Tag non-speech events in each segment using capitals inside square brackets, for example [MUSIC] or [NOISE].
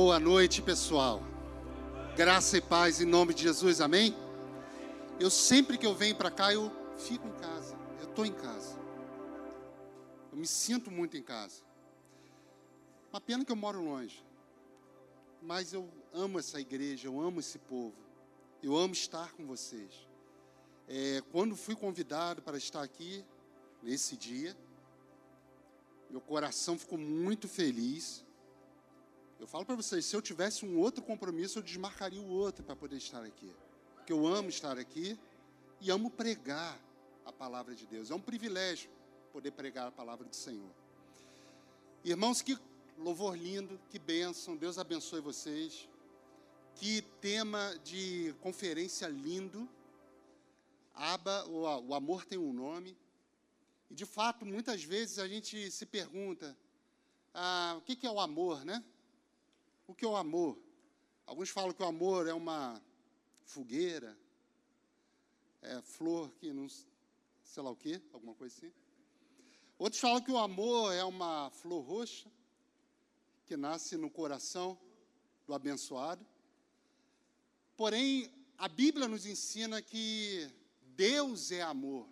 Boa noite, pessoal. Graça e paz em nome de Jesus, amém? Eu sempre que eu venho para cá, eu fico em casa. Eu estou em casa. Eu me sinto muito em casa. Uma pena que eu moro longe. Mas eu amo essa igreja, eu amo esse povo. Eu amo estar com vocês. É, quando fui convidado para estar aqui, nesse dia, meu coração ficou muito feliz. Eu falo para vocês, se eu tivesse um outro compromisso, eu desmarcaria o outro para poder estar aqui. Porque eu amo estar aqui e amo pregar a palavra de Deus. É um privilégio poder pregar a palavra do Senhor. Irmãos, que louvor lindo, que bênção. Deus abençoe vocês. Que tema de conferência lindo. Aba, o amor tem um nome. E de fato, muitas vezes a gente se pergunta: ah, o que é o amor, né? O que é o amor? Alguns falam que o amor é uma fogueira, é flor que não sei lá o quê, alguma coisa assim. Outros falam que o amor é uma flor roxa que nasce no coração do abençoado. Porém, a Bíblia nos ensina que Deus é amor.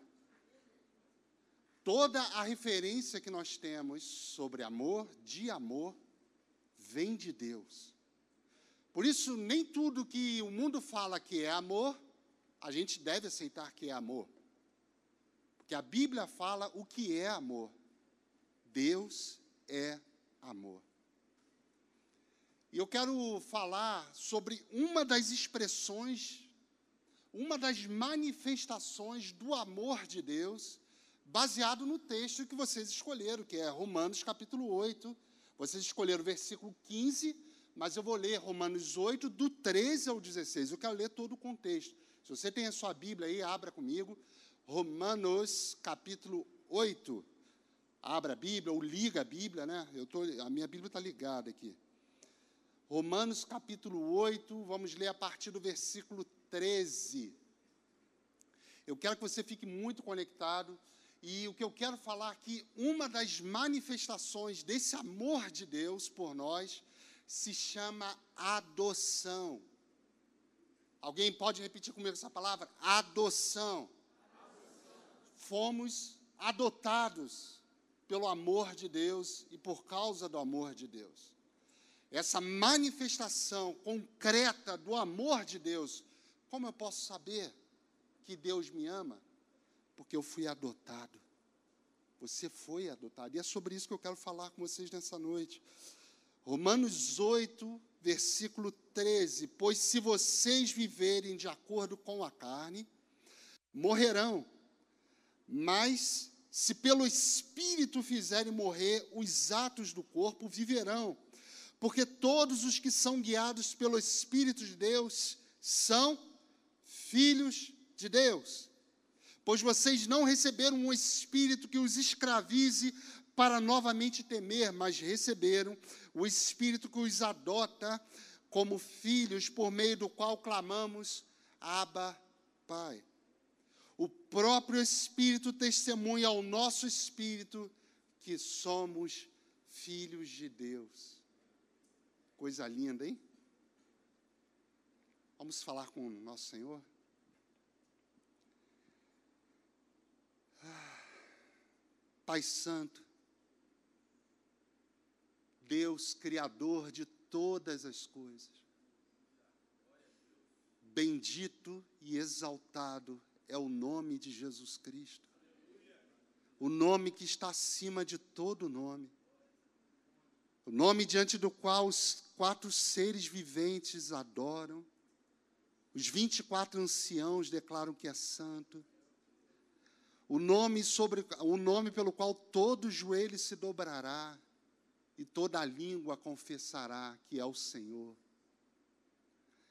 Toda a referência que nós temos sobre amor, de amor, vem de Deus. Por isso, nem tudo que o mundo fala que é amor, a gente deve aceitar que é amor. Porque a Bíblia fala o que é amor. Deus é amor. E eu quero falar sobre uma das expressões, uma das manifestações do amor de Deus baseado no texto que vocês escolheram, que é Romanos capítulo 8. Vocês escolheram o versículo 15, mas eu vou ler Romanos 8, do 13 ao 16. Eu quero ler todo o contexto. Se você tem a sua Bíblia aí, abra comigo. Romanos capítulo 8. Abra a Bíblia, ou liga a Bíblia, né? Eu tô, a minha Bíblia está ligada aqui. Romanos capítulo 8, vamos ler a partir do versículo 13. Eu quero que você fique muito conectado e o que eu quero falar aqui, uma das manifestações desse amor de Deus por nós se chama adoção. Alguém pode repetir comigo essa palavra? Adoção. Fomos adotados pelo amor de Deus e por causa do amor de Deus. Essa manifestação concreta do amor de Deus, como eu posso saber que Deus me ama? Porque eu fui adotado. Você foi adotado. E é sobre isso que eu quero falar com vocês nessa noite. Romanos 8, versículo 13: Pois se vocês viverem de acordo com a carne, morrerão. Mas se pelo Espírito fizerem morrer os atos do corpo, viverão. Porque todos os que são guiados pelo Espírito de Deus são filhos de Deus pois vocês não receberam um espírito que os escravize para novamente temer, mas receberam o espírito que os adota como filhos, por meio do qual clamamos: Abba, Pai. O próprio Espírito testemunha ao nosso espírito que somos filhos de Deus. Coisa linda, hein? Vamos falar com o nosso Senhor? Pai Santo, Deus Criador de todas as coisas, bendito e exaltado é o nome de Jesus Cristo, o nome que está acima de todo nome, o nome diante do qual os quatro seres viventes adoram, os 24 anciãos declaram que é santo, o nome sobre o nome pelo qual todo joelho se dobrará e toda língua confessará que é o Senhor.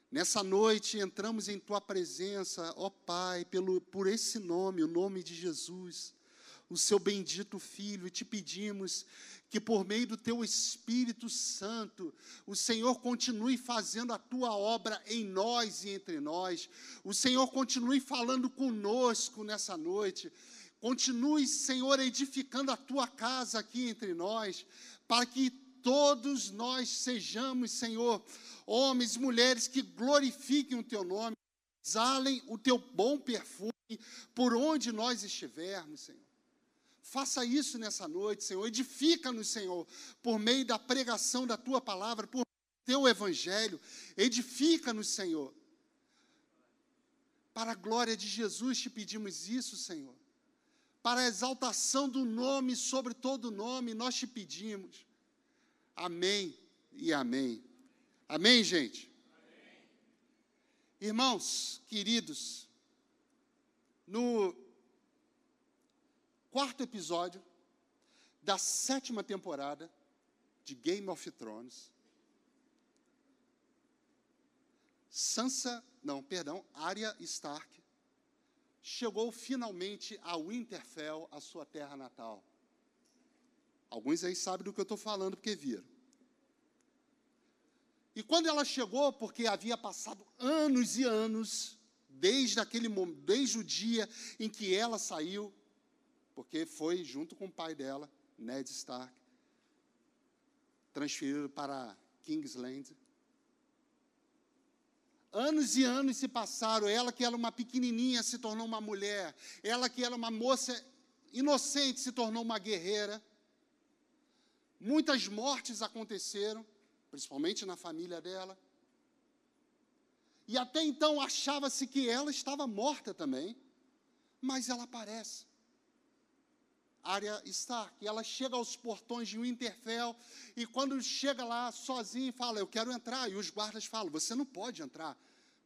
Nessa noite entramos em tua presença, ó Pai, pelo por esse nome, o nome de Jesus, o seu bendito filho, e te pedimos que por meio do teu Espírito Santo, o Senhor continue fazendo a tua obra em nós e entre nós. O Senhor continue falando conosco nessa noite. Continue, Senhor, edificando a tua casa aqui entre nós, para que todos nós sejamos, Senhor, homens e mulheres que glorifiquem o teu nome, exalem o teu bom perfume por onde nós estivermos, Senhor. Faça isso nessa noite, Senhor. Edifica-nos, Senhor, por meio da pregação da tua palavra, por teu evangelho. Edifica-nos, Senhor. Para a glória de Jesus te pedimos isso, Senhor. Para a exaltação do nome sobre todo nome, nós te pedimos. Amém e amém. Amém, gente? Irmãos, queridos, no quarto episódio da sétima temporada de Game of Thrones, Sansa, não, perdão, Arya Stark chegou finalmente a Winterfell, a sua terra natal. Alguns aí sabem do que eu estou falando porque viram. E quando ela chegou, porque havia passado anos e anos, desde aquele desde o dia em que ela saiu, porque foi junto com o pai dela, Ned Stark, transferido para Kingsland. Anos e anos se passaram, ela que era uma pequenininha se tornou uma mulher, ela que era uma moça inocente se tornou uma guerreira. Muitas mortes aconteceram, principalmente na família dela. E até então achava-se que ela estava morta também, mas ela aparece. Arya Stark, ela chega aos portões de Winterfell e quando chega lá sozinha fala: "Eu quero entrar". E os guardas falam: "Você não pode entrar".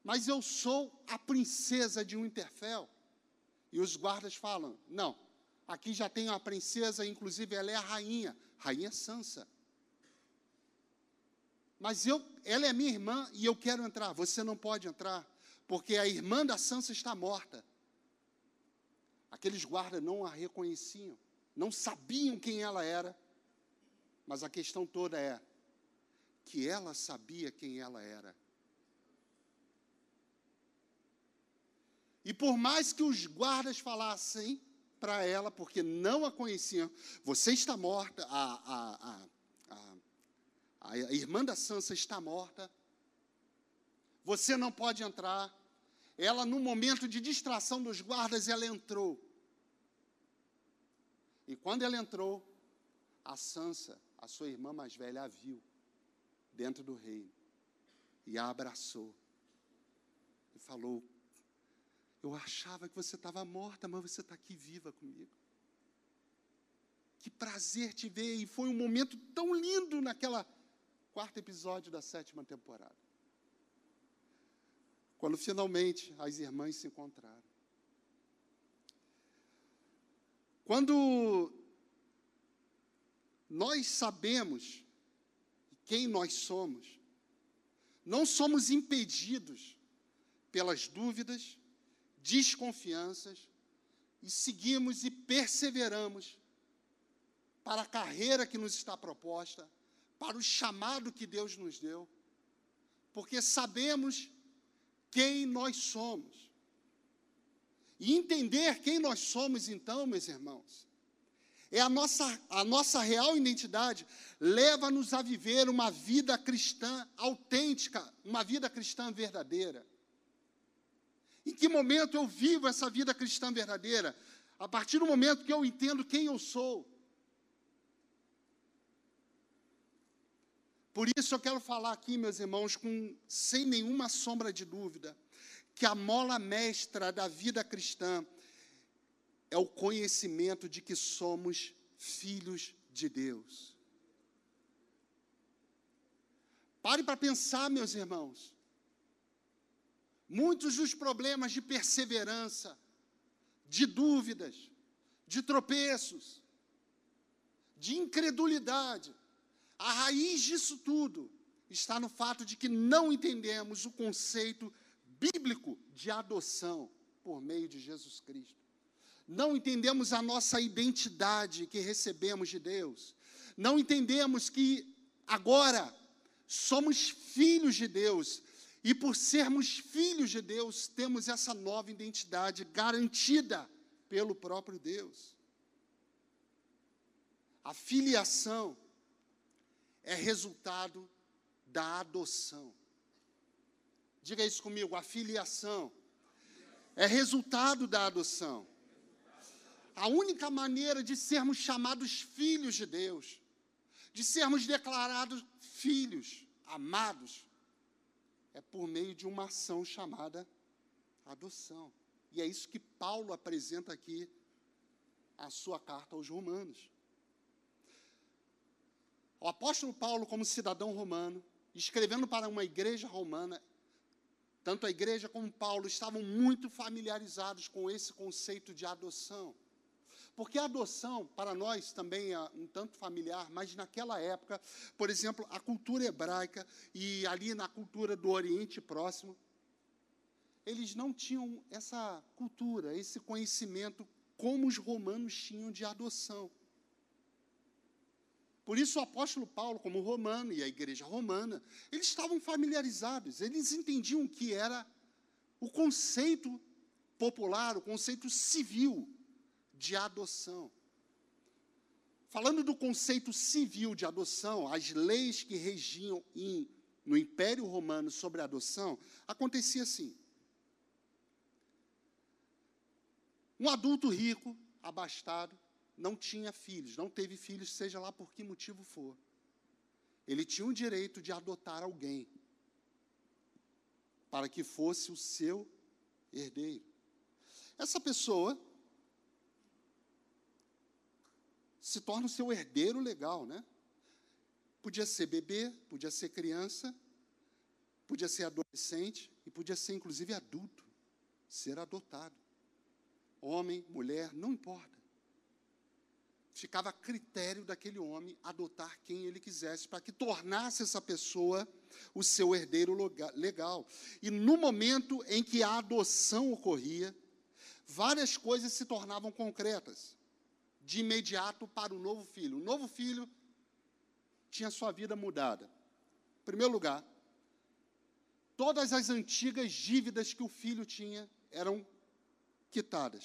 Mas eu sou a princesa de Winterfell. E os guardas falam: "Não. Aqui já tem a princesa, inclusive ela é a rainha, rainha Sansa". Mas eu, ela é minha irmã e eu quero entrar. Você não pode entrar, porque a irmã da Sansa está morta. Aqueles guardas não a reconheciam, não sabiam quem ela era. Mas a questão toda é que ela sabia quem ela era. E por mais que os guardas falassem para ela, porque não a conheciam, você está morta, a, a, a a irmã da Sansa está morta. Você não pode entrar. Ela, no momento de distração dos guardas, ela entrou. E quando ela entrou, a Sansa, a sua irmã mais velha, a viu dentro do reino e a abraçou e falou: Eu achava que você estava morta, mas você está aqui viva comigo. Que prazer te ver! E foi um momento tão lindo naquela quarto episódio da sétima temporada. Quando finalmente as irmãs se encontraram. Quando nós sabemos quem nós somos, não somos impedidos pelas dúvidas, desconfianças, e seguimos e perseveramos para a carreira que nos está proposta, para o chamado que Deus nos deu, porque sabemos quem nós somos. E entender quem nós somos, então, meus irmãos, é a nossa, a nossa real identidade, leva-nos a viver uma vida cristã autêntica, uma vida cristã verdadeira. Em que momento eu vivo essa vida cristã verdadeira? A partir do momento que eu entendo quem eu sou. Por isso eu quero falar aqui, meus irmãos, com sem nenhuma sombra de dúvida, que a mola mestra da vida cristã é o conhecimento de que somos filhos de Deus. Pare para pensar, meus irmãos. Muitos dos problemas de perseverança, de dúvidas, de tropeços, de incredulidade, a raiz disso tudo está no fato de que não entendemos o conceito bíblico de adoção por meio de Jesus Cristo. Não entendemos a nossa identidade que recebemos de Deus. Não entendemos que agora somos filhos de Deus e por sermos filhos de Deus, temos essa nova identidade garantida pelo próprio Deus. A filiação é resultado da adoção. Diga isso comigo, a filiação é resultado da adoção. A única maneira de sermos chamados filhos de Deus, de sermos declarados filhos, amados, é por meio de uma ação chamada adoção. E é isso que Paulo apresenta aqui a sua carta aos Romanos. O apóstolo Paulo, como cidadão romano, escrevendo para uma igreja romana, tanto a igreja como Paulo estavam muito familiarizados com esse conceito de adoção. Porque a adoção, para nós, também é um tanto familiar, mas naquela época, por exemplo, a cultura hebraica e ali na cultura do Oriente Próximo, eles não tinham essa cultura, esse conhecimento como os romanos tinham de adoção. Por isso o apóstolo Paulo, como romano e a igreja romana, eles estavam familiarizados, eles entendiam que era o conceito popular, o conceito civil de adoção. Falando do conceito civil de adoção, as leis que regiam em, no Império Romano sobre a adoção, acontecia assim. Um adulto rico, abastado, não tinha filhos, não teve filhos, seja lá por que motivo for. Ele tinha o direito de adotar alguém para que fosse o seu herdeiro. Essa pessoa se torna o seu herdeiro legal, né? Podia ser bebê, podia ser criança, podia ser adolescente e podia ser inclusive adulto, ser adotado. Homem, mulher, não importa ficava a critério daquele homem adotar quem ele quisesse, para que tornasse essa pessoa o seu herdeiro legal. E no momento em que a adoção ocorria, várias coisas se tornavam concretas, de imediato para o novo filho. O novo filho tinha sua vida mudada. Em primeiro lugar, todas as antigas dívidas que o filho tinha eram quitadas,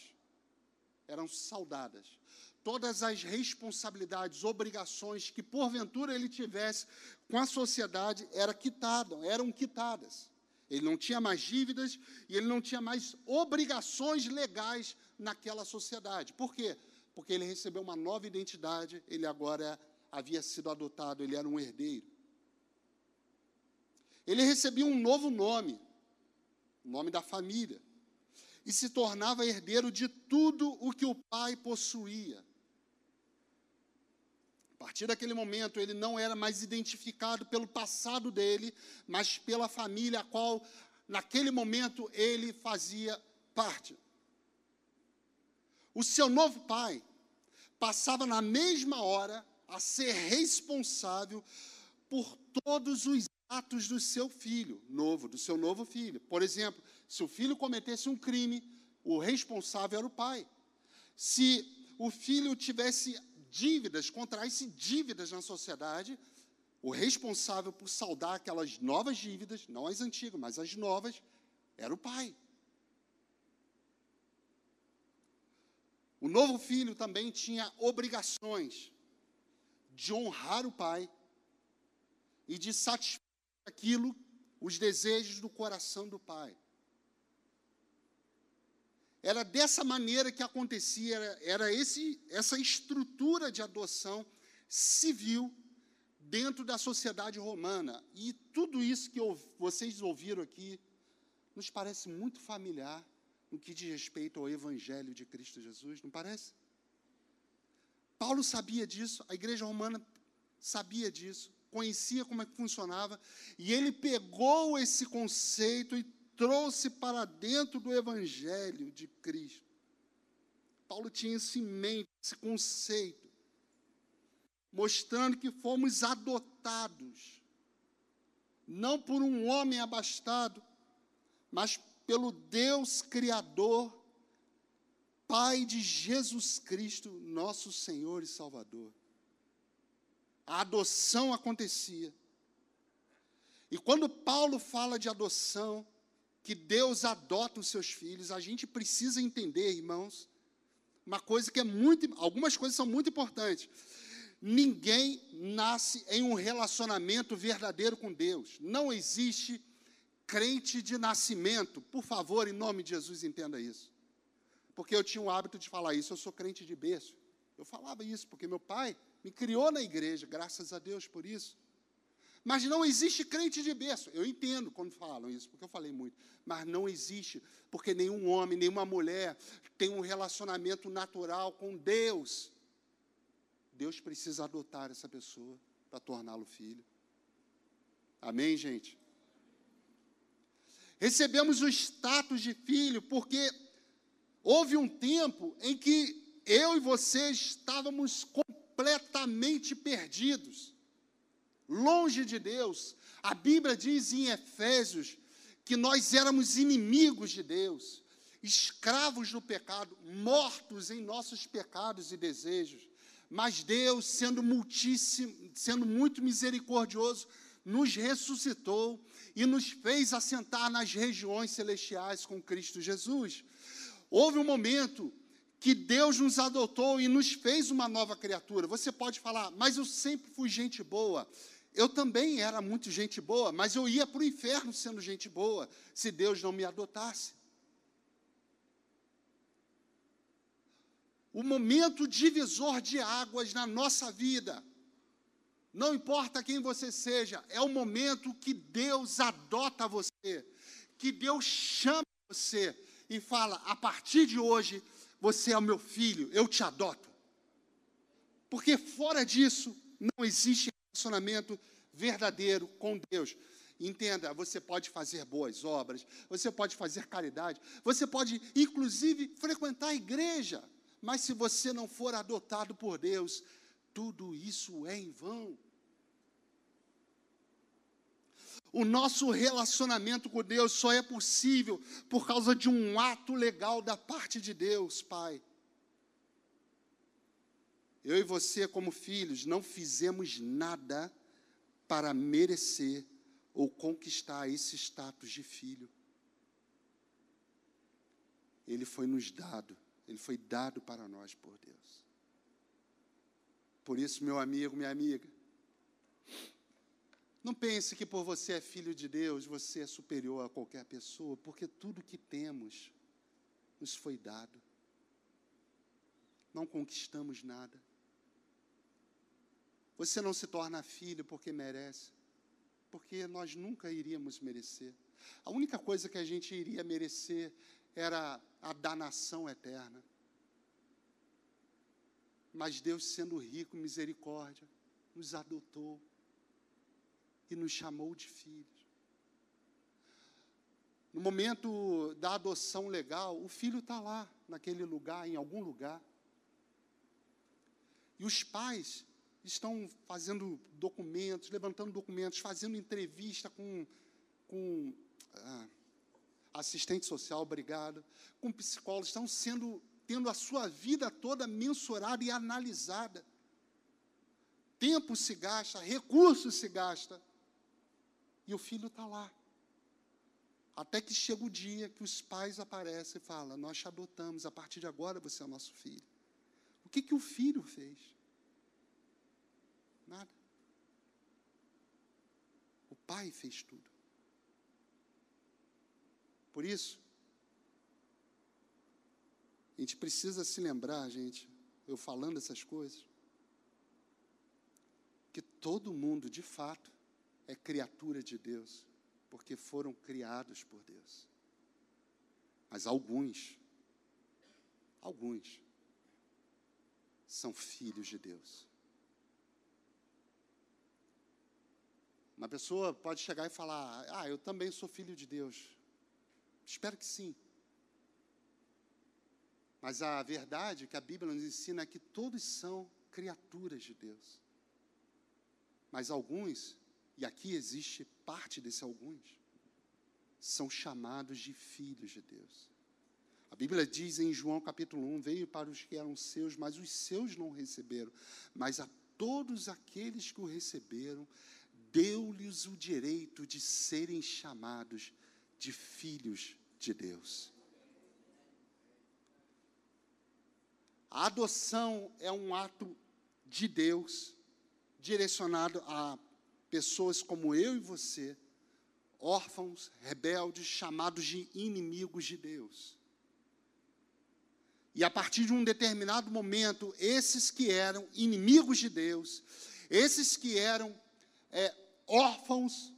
eram saudadas todas as responsabilidades, obrigações que porventura ele tivesse com a sociedade era quitado, eram quitadas. Ele não tinha mais dívidas e ele não tinha mais obrigações legais naquela sociedade. Por quê? Porque ele recebeu uma nova identidade, ele agora havia sido adotado, ele era um herdeiro. Ele recebia um novo nome, o nome da família, e se tornava herdeiro de tudo o que o pai possuía partir daquele momento, ele não era mais identificado pelo passado dele, mas pela família a qual, naquele momento, ele fazia parte. O seu novo pai passava na mesma hora a ser responsável por todos os atos do seu filho novo, do seu novo filho. Por exemplo, se o filho cometesse um crime, o responsável era o pai. Se o filho tivesse dívidas, contrai-se dívidas na sociedade. O responsável por saldar aquelas novas dívidas, não as antigas, mas as novas, era o pai. O novo filho também tinha obrigações de honrar o pai e de satisfazer aquilo, os desejos do coração do pai. Era dessa maneira que acontecia, era, era esse, essa estrutura de adoção civil dentro da sociedade romana. E tudo isso que vocês ouviram aqui nos parece muito familiar no que diz respeito ao Evangelho de Cristo Jesus, não parece? Paulo sabia disso, a igreja romana sabia disso, conhecia como é que funcionava, e ele pegou esse conceito e trouxe para dentro do Evangelho de Cristo. Paulo tinha isso em mente, esse conceito, mostrando que fomos adotados, não por um homem abastado, mas pelo Deus Criador, Pai de Jesus Cristo, nosso Senhor e Salvador. A adoção acontecia. E quando Paulo fala de adoção, que Deus adota os seus filhos, a gente precisa entender, irmãos, uma coisa que é muito, algumas coisas são muito importantes. Ninguém nasce em um relacionamento verdadeiro com Deus. Não existe crente de nascimento. Por favor, em nome de Jesus, entenda isso. Porque eu tinha o hábito de falar isso, eu sou crente de berço. Eu falava isso porque meu pai me criou na igreja, graças a Deus por isso. Mas não existe crente de berço. Eu entendo quando falam isso, porque eu falei muito. Mas não existe, porque nenhum homem, nenhuma mulher tem um relacionamento natural com Deus. Deus precisa adotar essa pessoa para torná-lo filho. Amém, gente? Recebemos o status de filho porque houve um tempo em que eu e você estávamos completamente perdidos, longe de Deus. A Bíblia diz em Efésios que nós éramos inimigos de Deus, escravos do pecado, mortos em nossos pecados e desejos. Mas Deus, sendo sendo muito misericordioso, nos ressuscitou e nos fez assentar nas regiões celestiais com Cristo Jesus. Houve um momento que Deus nos adotou e nos fez uma nova criatura. Você pode falar, mas eu sempre fui gente boa. Eu também era muito gente boa, mas eu ia para o inferno sendo gente boa, se Deus não me adotasse. o momento divisor de águas na nossa vida. Não importa quem você seja, é o momento que Deus adota você, que Deus chama você e fala: a partir de hoje, você é o meu filho, eu te adoto. Porque fora disso, não existe relacionamento verdadeiro com Deus. Entenda, você pode fazer boas obras, você pode fazer caridade, você pode, inclusive, frequentar a igreja. Mas se você não for adotado por Deus, tudo isso é em vão. O nosso relacionamento com Deus só é possível por causa de um ato legal da parte de Deus, Pai. Eu e você, como filhos, não fizemos nada para merecer ou conquistar esse status de filho. Ele foi nos dado. Ele foi dado para nós por Deus. Por isso, meu amigo, minha amiga, não pense que por você é filho de Deus, você é superior a qualquer pessoa, porque tudo que temos nos foi dado. Não conquistamos nada. Você não se torna filho porque merece, porque nós nunca iríamos merecer. A única coisa que a gente iria merecer era a danação eterna. Mas Deus, sendo rico em misericórdia, nos adotou e nos chamou de filhos. No momento da adoção legal, o filho está lá, naquele lugar, em algum lugar. E os pais estão fazendo documentos, levantando documentos, fazendo entrevista com, com ah, assistente social, obrigado, com psicólogos, estão sendo, tendo a sua vida toda mensurada e analisada. Tempo se gasta, recursos se gasta, e o filho está lá. Até que chega o dia que os pais aparecem e falam: Nós te adotamos, a partir de agora você é nosso filho. O que, que o filho fez? Nada. O pai fez tudo. Por isso, a gente precisa se lembrar, gente, eu falando essas coisas, que todo mundo, de fato, é criatura de Deus, porque foram criados por Deus. Mas alguns, alguns, são filhos de Deus. Uma pessoa pode chegar e falar: Ah, eu também sou filho de Deus. Espero que sim. Mas a verdade que a Bíblia nos ensina é que todos são criaturas de Deus. Mas alguns, e aqui existe parte desse alguns, são chamados de filhos de Deus. A Bíblia diz em João capítulo 1: Veio para os que eram seus, mas os seus não receberam. Mas a todos aqueles que o receberam, deu-lhes o direito de serem chamados de filhos de Deus. A adoção é um ato de Deus, direcionado a pessoas como eu e você, órfãos, rebeldes, chamados de inimigos de Deus. E a partir de um determinado momento, esses que eram inimigos de Deus, esses que eram é, órfãos,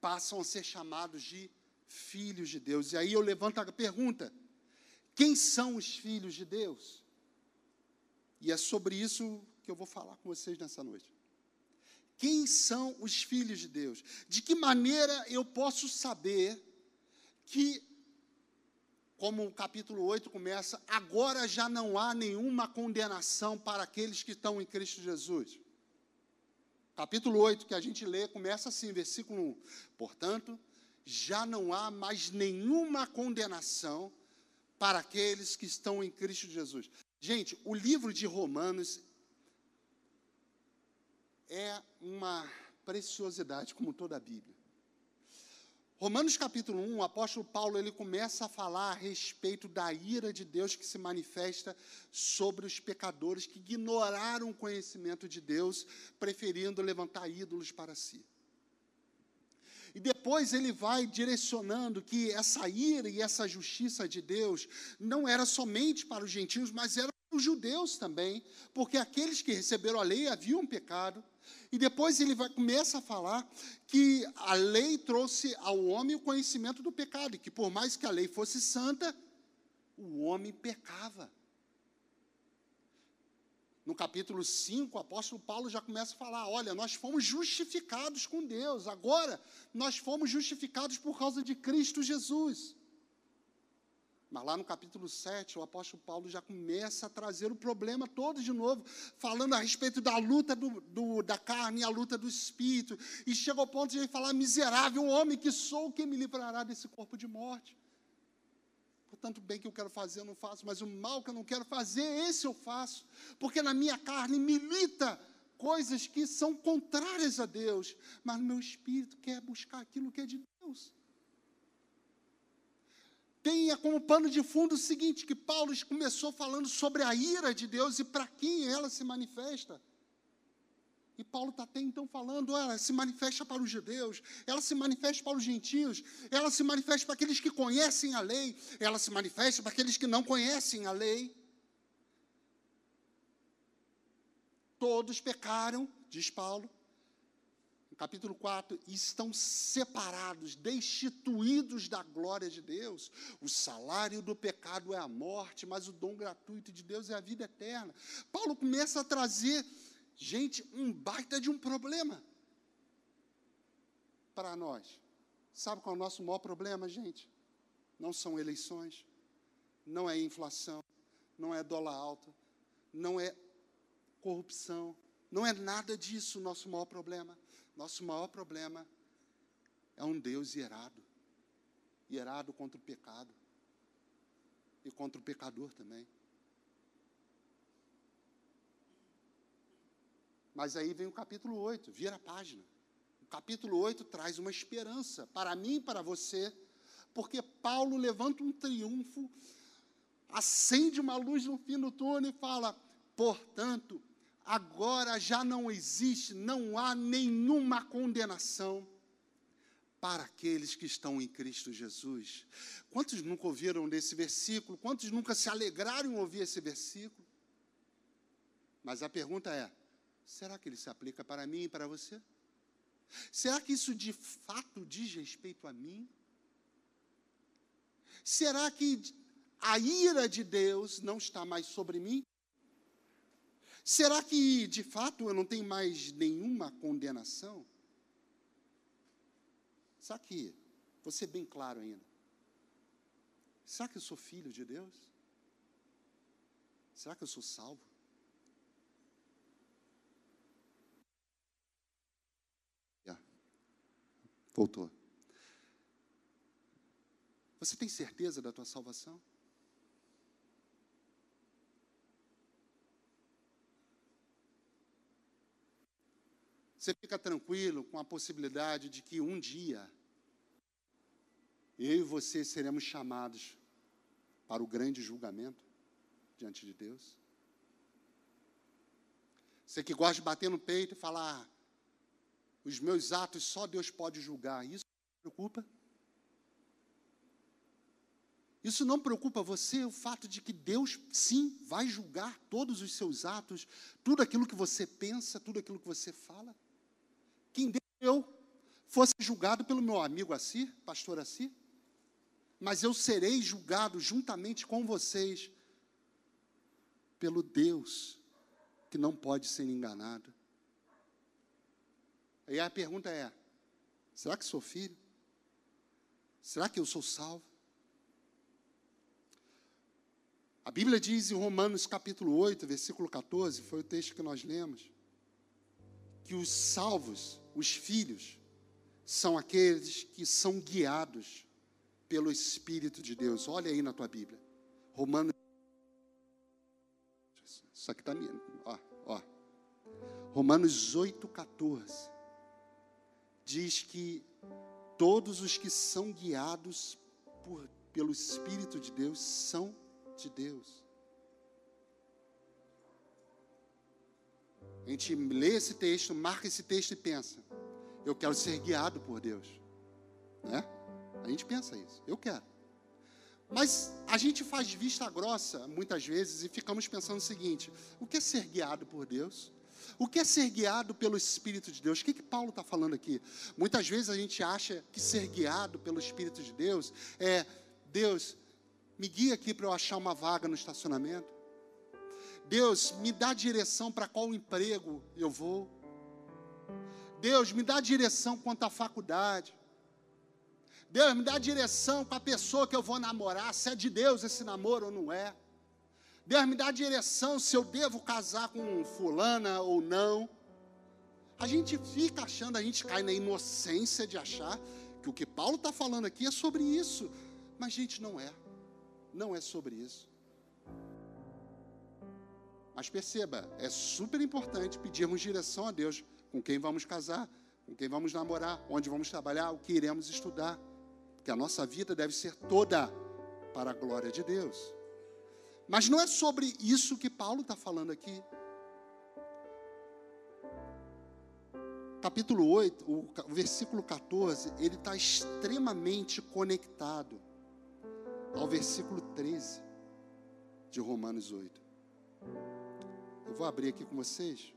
passam a ser chamados de filhos de Deus. E aí eu levanto a pergunta: quem são os filhos de Deus? E é sobre isso que eu vou falar com vocês nessa noite. Quem são os filhos de Deus? De que maneira eu posso saber que como o capítulo 8 começa, agora já não há nenhuma condenação para aqueles que estão em Cristo Jesus. Capítulo 8 que a gente lê começa assim, versículo 1. Portanto, já não há mais nenhuma condenação para aqueles que estão em Cristo Jesus. Gente, o livro de Romanos é uma preciosidade, como toda a Bíblia. Romanos capítulo 1, o apóstolo Paulo ele começa a falar a respeito da ira de Deus que se manifesta sobre os pecadores que ignoraram o conhecimento de Deus, preferindo levantar ídolos para si. E depois ele vai direcionando que essa ira e essa justiça de Deus não era somente para os gentios, mas era os judeus também, porque aqueles que receberam a lei haviam pecado. E depois ele vai, começa a falar que a lei trouxe ao homem o conhecimento do pecado, e que por mais que a lei fosse santa, o homem pecava. No capítulo 5, o apóstolo Paulo já começa a falar: olha, nós fomos justificados com Deus, agora nós fomos justificados por causa de Cristo Jesus. Mas lá no capítulo 7, o apóstolo Paulo já começa a trazer o problema todo de novo, falando a respeito da luta do, do, da carne e a luta do espírito. E chega ao ponto de ele falar: miserável homem que sou, quem me livrará desse corpo de morte? Portanto, o bem que eu quero fazer eu não faço, mas o mal que eu não quero fazer, esse eu faço. Porque na minha carne milita coisas que são contrárias a Deus, mas no meu espírito quer buscar aquilo que é de Deus tenha como pano de fundo o seguinte: que Paulo começou falando sobre a ira de Deus e para quem ela se manifesta. E Paulo está até então falando, ela se manifesta para os judeus, ela se manifesta para os gentios, ela se manifesta para aqueles que conhecem a lei, ela se manifesta para aqueles que não conhecem a lei. Todos pecaram, diz Paulo, no capítulo 4, estão separados, destituídos da glória de Deus. O salário do pecado é a morte, mas o dom gratuito de Deus é a vida eterna. Paulo começa a trazer, gente, um baita de um problema para nós. Sabe qual é o nosso maior problema, gente? Não são eleições, não é inflação, não é dólar alto, não é corrupção, não é nada disso o nosso maior problema. Nosso maior problema é um Deus irado irado contra o pecado e contra o pecador também. Mas aí vem o capítulo 8, vira a página. O capítulo 8 traz uma esperança para mim e para você, porque Paulo levanta um triunfo, acende uma luz no fim do túnel e fala: portanto, agora já não existe, não há nenhuma condenação para aqueles que estão em Cristo Jesus. Quantos nunca ouviram desse versículo? Quantos nunca se alegraram em ouvir esse versículo? Mas a pergunta é: será que ele se aplica para mim e para você? Será que isso de fato diz respeito a mim? Será que a ira de Deus não está mais sobre mim? Será que, de fato, eu não tenho mais nenhuma condenação? Será que, vou ser bem claro ainda, será que eu sou filho de Deus? Será que eu sou salvo? Voltou. Você tem certeza da tua salvação? Você fica tranquilo com a possibilidade de que um dia eu e você seremos chamados para o grande julgamento diante de Deus? Você que gosta de bater no peito e falar, os meus atos só Deus pode julgar. Isso preocupa? Isso não preocupa você, o fato de que Deus, sim, vai julgar todos os seus atos, tudo aquilo que você pensa, tudo aquilo que você fala? Eu fosse julgado pelo meu amigo Assi, pastor Assi, mas eu serei julgado juntamente com vocês pelo Deus que não pode ser enganado. Aí a pergunta é: será que sou filho? Será que eu sou salvo? A Bíblia diz em Romanos capítulo 8, versículo 14, foi o texto que nós lemos, que os salvos, os filhos, são aqueles que são guiados pelo Espírito de Deus. Olha aí na tua Bíblia. Romanos. Isso aqui está. Ó, ó. Romanos 8, 14. Diz que todos os que são guiados por, pelo Espírito de Deus são de Deus. A gente lê esse texto, marca esse texto e pensa: eu quero ser guiado por Deus. Né? A gente pensa isso. Eu quero. Mas a gente faz vista grossa muitas vezes e ficamos pensando o seguinte: o que é ser guiado por Deus? O que é ser guiado pelo Espírito de Deus? O que, que Paulo está falando aqui? Muitas vezes a gente acha que ser guiado pelo Espírito de Deus é Deus, me guia aqui para eu achar uma vaga no estacionamento. Deus, me dá direção para qual emprego eu vou. Deus, me dá direção quanto à faculdade. Deus, me dá direção com a pessoa que eu vou namorar, se é de Deus esse namoro ou não é. Deus, me dá direção se eu devo casar com fulana ou não. A gente fica achando, a gente cai na inocência de achar que o que Paulo está falando aqui é sobre isso. Mas, gente, não é. Não é sobre isso. Mas perceba, é super importante pedirmos direção a Deus com quem vamos casar, com quem vamos namorar, onde vamos trabalhar, o que iremos estudar. Porque a nossa vida deve ser toda para a glória de Deus. Mas não é sobre isso que Paulo está falando aqui. Capítulo 8, o versículo 14, ele está extremamente conectado ao versículo 13 de Romanos 8. Eu vou abrir aqui com vocês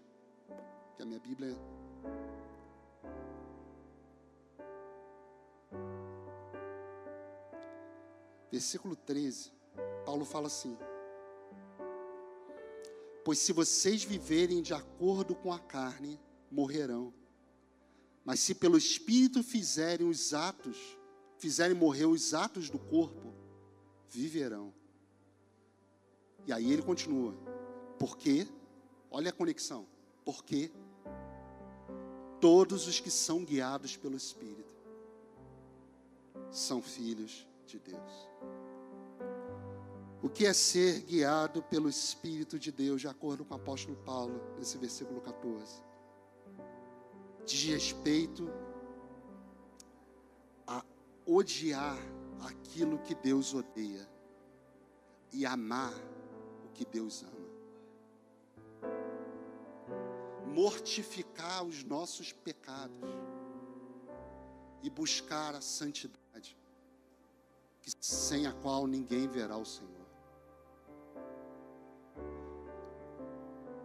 que a minha Bíblia Versículo 13. Paulo fala assim: Pois se vocês viverem de acordo com a carne, morrerão. Mas se pelo espírito fizerem os atos, fizerem morrer os atos do corpo, viverão. E aí ele continua: Porque, olha a conexão, porque todos os que são guiados pelo Espírito são filhos de Deus. O que é ser guiado pelo Espírito de Deus, de acordo com o apóstolo Paulo, nesse versículo 14? Diz respeito a odiar aquilo que Deus odeia e amar o que Deus ama. Mortificar os nossos pecados e buscar a santidade, sem a qual ninguém verá o Senhor.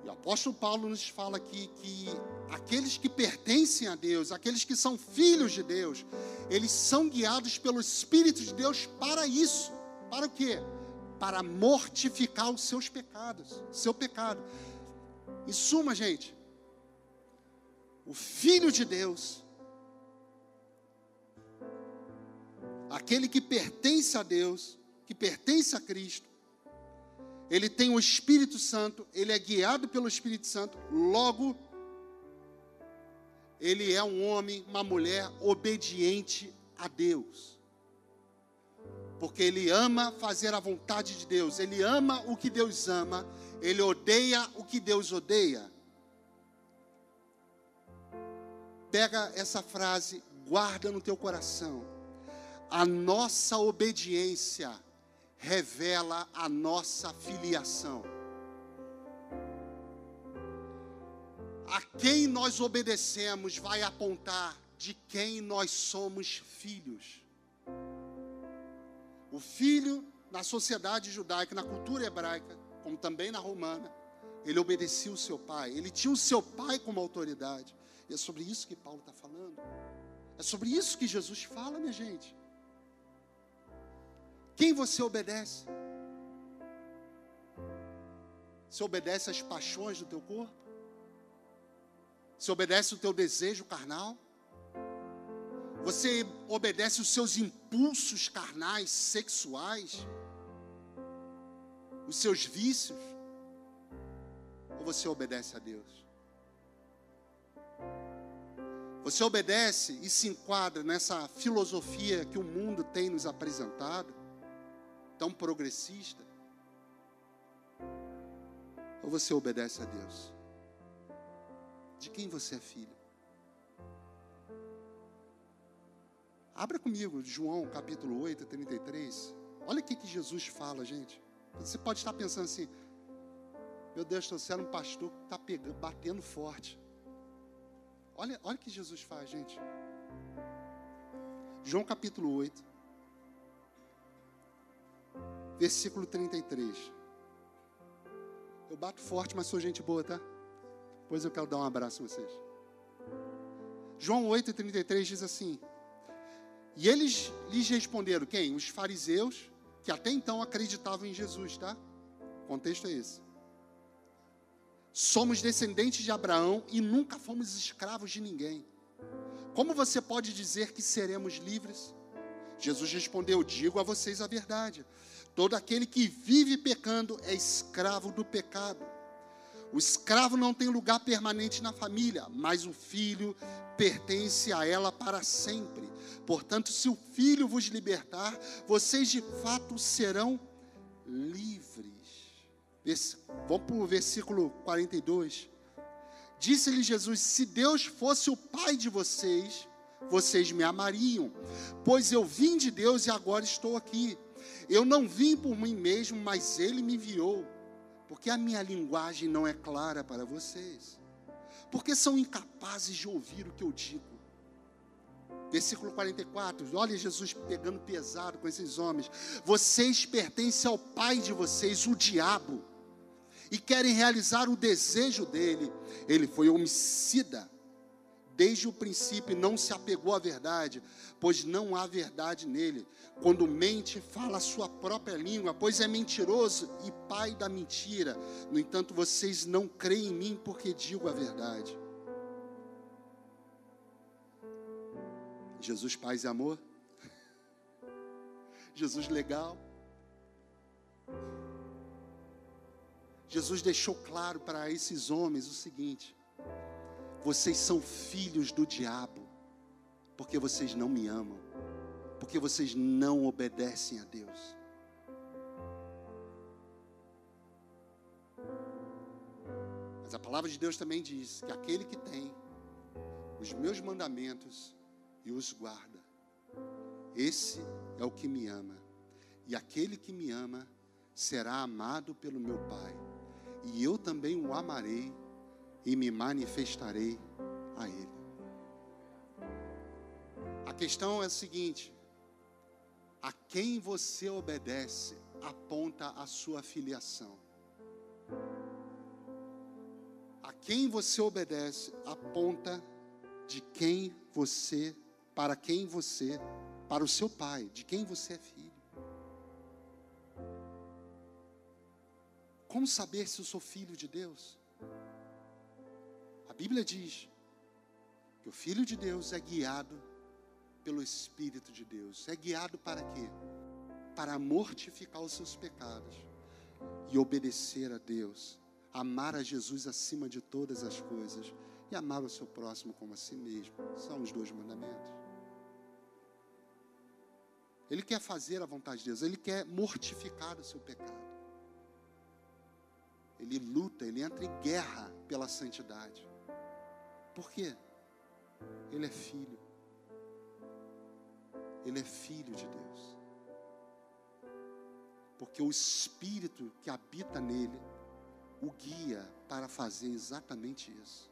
E o apóstolo Paulo nos fala aqui que aqueles que pertencem a Deus, aqueles que são filhos de Deus, eles são guiados pelo Espírito de Deus para isso. Para o quê? Para mortificar os seus pecados, seu pecado. Em suma, gente, o Filho de Deus, aquele que pertence a Deus, que pertence a Cristo, ele tem o Espírito Santo, ele é guiado pelo Espírito Santo, logo, ele é um homem, uma mulher obediente a Deus. Porque ele ama fazer a vontade de Deus, ele ama o que Deus ama, ele odeia o que Deus odeia. Pega essa frase, guarda no teu coração. A nossa obediência revela a nossa filiação. A quem nós obedecemos vai apontar de quem nós somos filhos. O filho, na sociedade judaica, na cultura hebraica, como também na romana, ele obedecia o seu pai, ele tinha o seu pai como autoridade. E é sobre isso que Paulo está falando. É sobre isso que Jesus fala, minha gente. Quem você obedece? Você obedece às paixões do teu corpo? Você obedece o teu desejo carnal? Você obedece os seus impulsos carnais, sexuais? Os seus vícios? Ou você obedece a Deus? Você obedece e se enquadra nessa filosofia que o mundo tem nos apresentado, tão progressista? Ou você obedece a Deus? De quem você é filho? Abra comigo João capítulo 8, 33. Olha o que, que Jesus fala, gente. Você pode estar pensando assim: meu Deus, você era um pastor que está batendo forte. Olha, olha o que Jesus faz, gente. João capítulo 8, versículo 33. Eu bato forte, mas sou gente boa, tá? Depois eu quero dar um abraço a vocês. João 8, 33 diz assim: E eles lhes responderam: quem? Os fariseus, que até então acreditavam em Jesus, tá? O contexto é esse. Somos descendentes de Abraão e nunca fomos escravos de ninguém. Como você pode dizer que seremos livres? Jesus respondeu: Digo a vocês a verdade. Todo aquele que vive pecando é escravo do pecado. O escravo não tem lugar permanente na família, mas o filho pertence a ela para sempre. Portanto, se o filho vos libertar, vocês de fato serão livres. Vamos para o versículo 42. Disse-lhe Jesus: Se Deus fosse o Pai de vocês, vocês me amariam, pois eu vim de Deus e agora estou aqui. Eu não vim por mim mesmo, mas Ele me enviou. Porque a minha linguagem não é clara para vocês. Porque são incapazes de ouvir o que eu digo. Versículo 44, olha Jesus pegando pesado com esses homens. Vocês pertencem ao pai de vocês, o diabo e querem realizar o desejo dele. Ele foi homicida. Desde o princípio não se apegou à verdade, pois não há verdade nele. Quando mente, fala a sua própria língua, pois é mentiroso e pai da mentira. No entanto, vocês não creem em mim porque digo a verdade. Jesus, paz e amor. [LAUGHS] Jesus legal. Jesus deixou claro para esses homens o seguinte: vocês são filhos do diabo, porque vocês não me amam, porque vocês não obedecem a Deus. Mas a palavra de Deus também diz que aquele que tem os meus mandamentos e os guarda, esse é o que me ama, e aquele que me ama será amado pelo meu Pai e eu também o amarei e me manifestarei a ele. A questão é a seguinte: a quem você obedece aponta a sua filiação. A quem você obedece aponta de quem você, para quem você, para o seu pai, de quem você é filho. Como saber se eu sou filho de Deus? A Bíblia diz que o filho de Deus é guiado pelo Espírito de Deus. É guiado para quê? Para mortificar os seus pecados e obedecer a Deus, amar a Jesus acima de todas as coisas e amar o seu próximo como a si mesmo. São os dois mandamentos. Ele quer fazer a vontade de Deus, ele quer mortificar o seu pecado ele luta, ele entra em guerra pela santidade. Por quê? Ele é filho. Ele é filho de Deus. Porque o Espírito que habita nele o guia para fazer exatamente isso.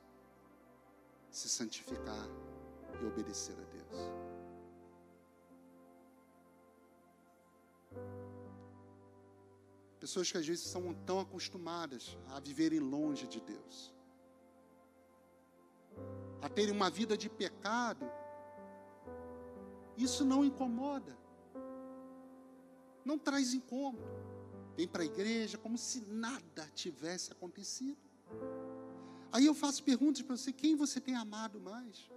se santificar e obedecer a Deus. Pessoas que às vezes são tão acostumadas a viverem longe de Deus, a terem uma vida de pecado, isso não incomoda, não traz incômodo. Vem para a igreja como se nada tivesse acontecido. Aí eu faço perguntas para você: quem você tem amado mais?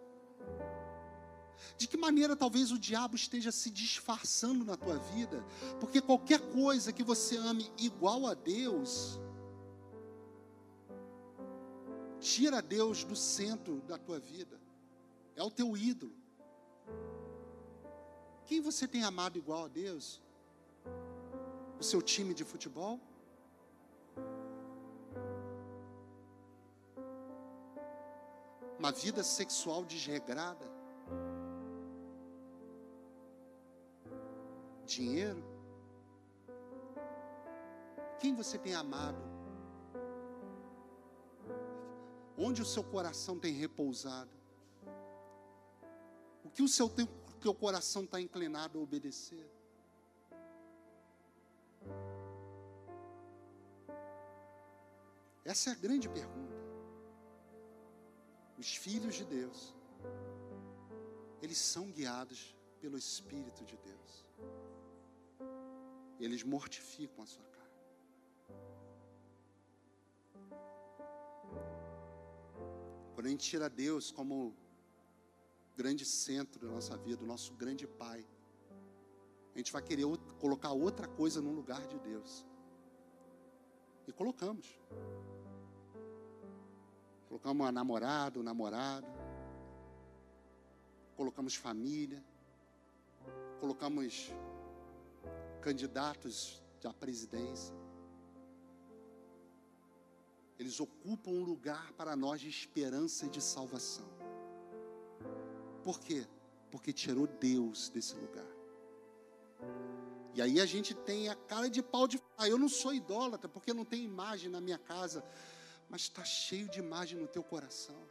De que maneira talvez o diabo esteja se disfarçando na tua vida? Porque qualquer coisa que você ame igual a Deus, tira Deus do centro da tua vida. É o teu ídolo. Quem você tem amado igual a Deus? O seu time de futebol? Uma vida sexual desregrada? Dinheiro? Quem você tem amado? Onde o seu coração tem repousado? O que o seu teu coração está inclinado a obedecer? Essa é a grande pergunta. Os filhos de Deus, eles são guiados pelo Espírito de Deus eles mortificam a sua carne. Quando a gente tira Deus como grande centro da nossa vida, o nosso grande Pai, a gente vai querer colocar outra coisa no lugar de Deus. E colocamos. Colocamos a namorada, o namorado. Colocamos família. Colocamos candidatos à presidência. Eles ocupam um lugar para nós de esperança e de salvação. Por quê? Porque tirou Deus desse lugar. E aí a gente tem a cara de pau de falar, eu não sou idólatra, porque não tem imagem na minha casa, mas está cheio de imagem no teu coração.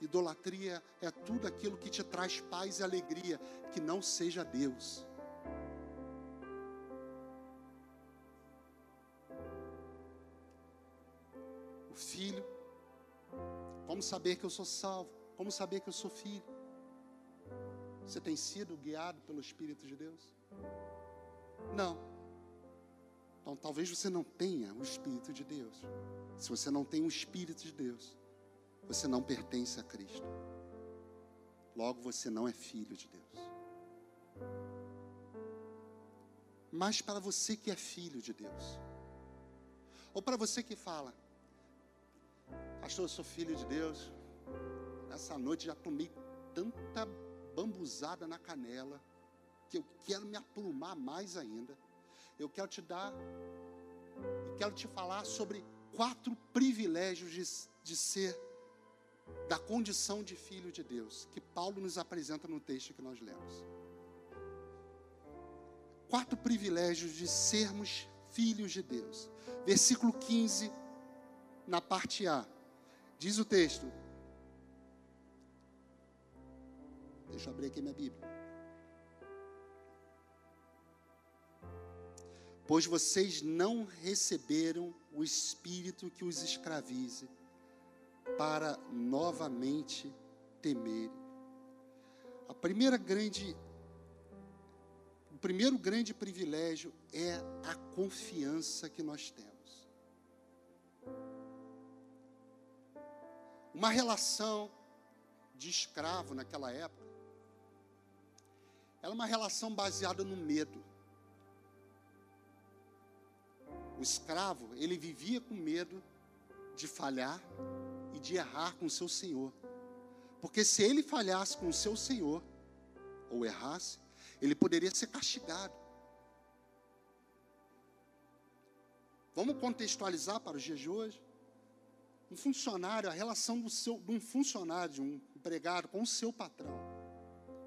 Idolatria é tudo aquilo que te traz paz e alegria, que não seja Deus. Filho. Como saber que eu sou salvo? Como saber que eu sou filho? Você tem sido guiado pelo Espírito de Deus? Não. Então talvez você não tenha o Espírito de Deus. Se você não tem o Espírito de Deus, você não pertence a Cristo. Logo você não é filho de Deus. Mas para você que é filho de Deus, ou para você que fala, Pastor, eu sou filho de Deus. Essa noite já tomei tanta bambuzada na canela que eu quero me aprumar mais ainda. Eu quero te dar e quero te falar sobre quatro privilégios de, de ser da condição de filho de Deus, que Paulo nos apresenta no texto que nós lemos. Quatro privilégios de sermos filhos de Deus. Versículo 15, na parte A. Diz o texto. Deixa eu abrir aqui minha Bíblia. Pois vocês não receberam o espírito que os escravize, para novamente temerem. A primeira grande o primeiro grande privilégio é a confiança que nós temos. Uma relação de escravo naquela época era uma relação baseada no medo. O escravo, ele vivia com medo de falhar e de errar com o seu senhor. Porque se ele falhasse com o seu senhor, ou errasse, ele poderia ser castigado. Vamos contextualizar para os dias de hoje? Um funcionário, a relação do seu, de um funcionário, de um empregado com o seu patrão,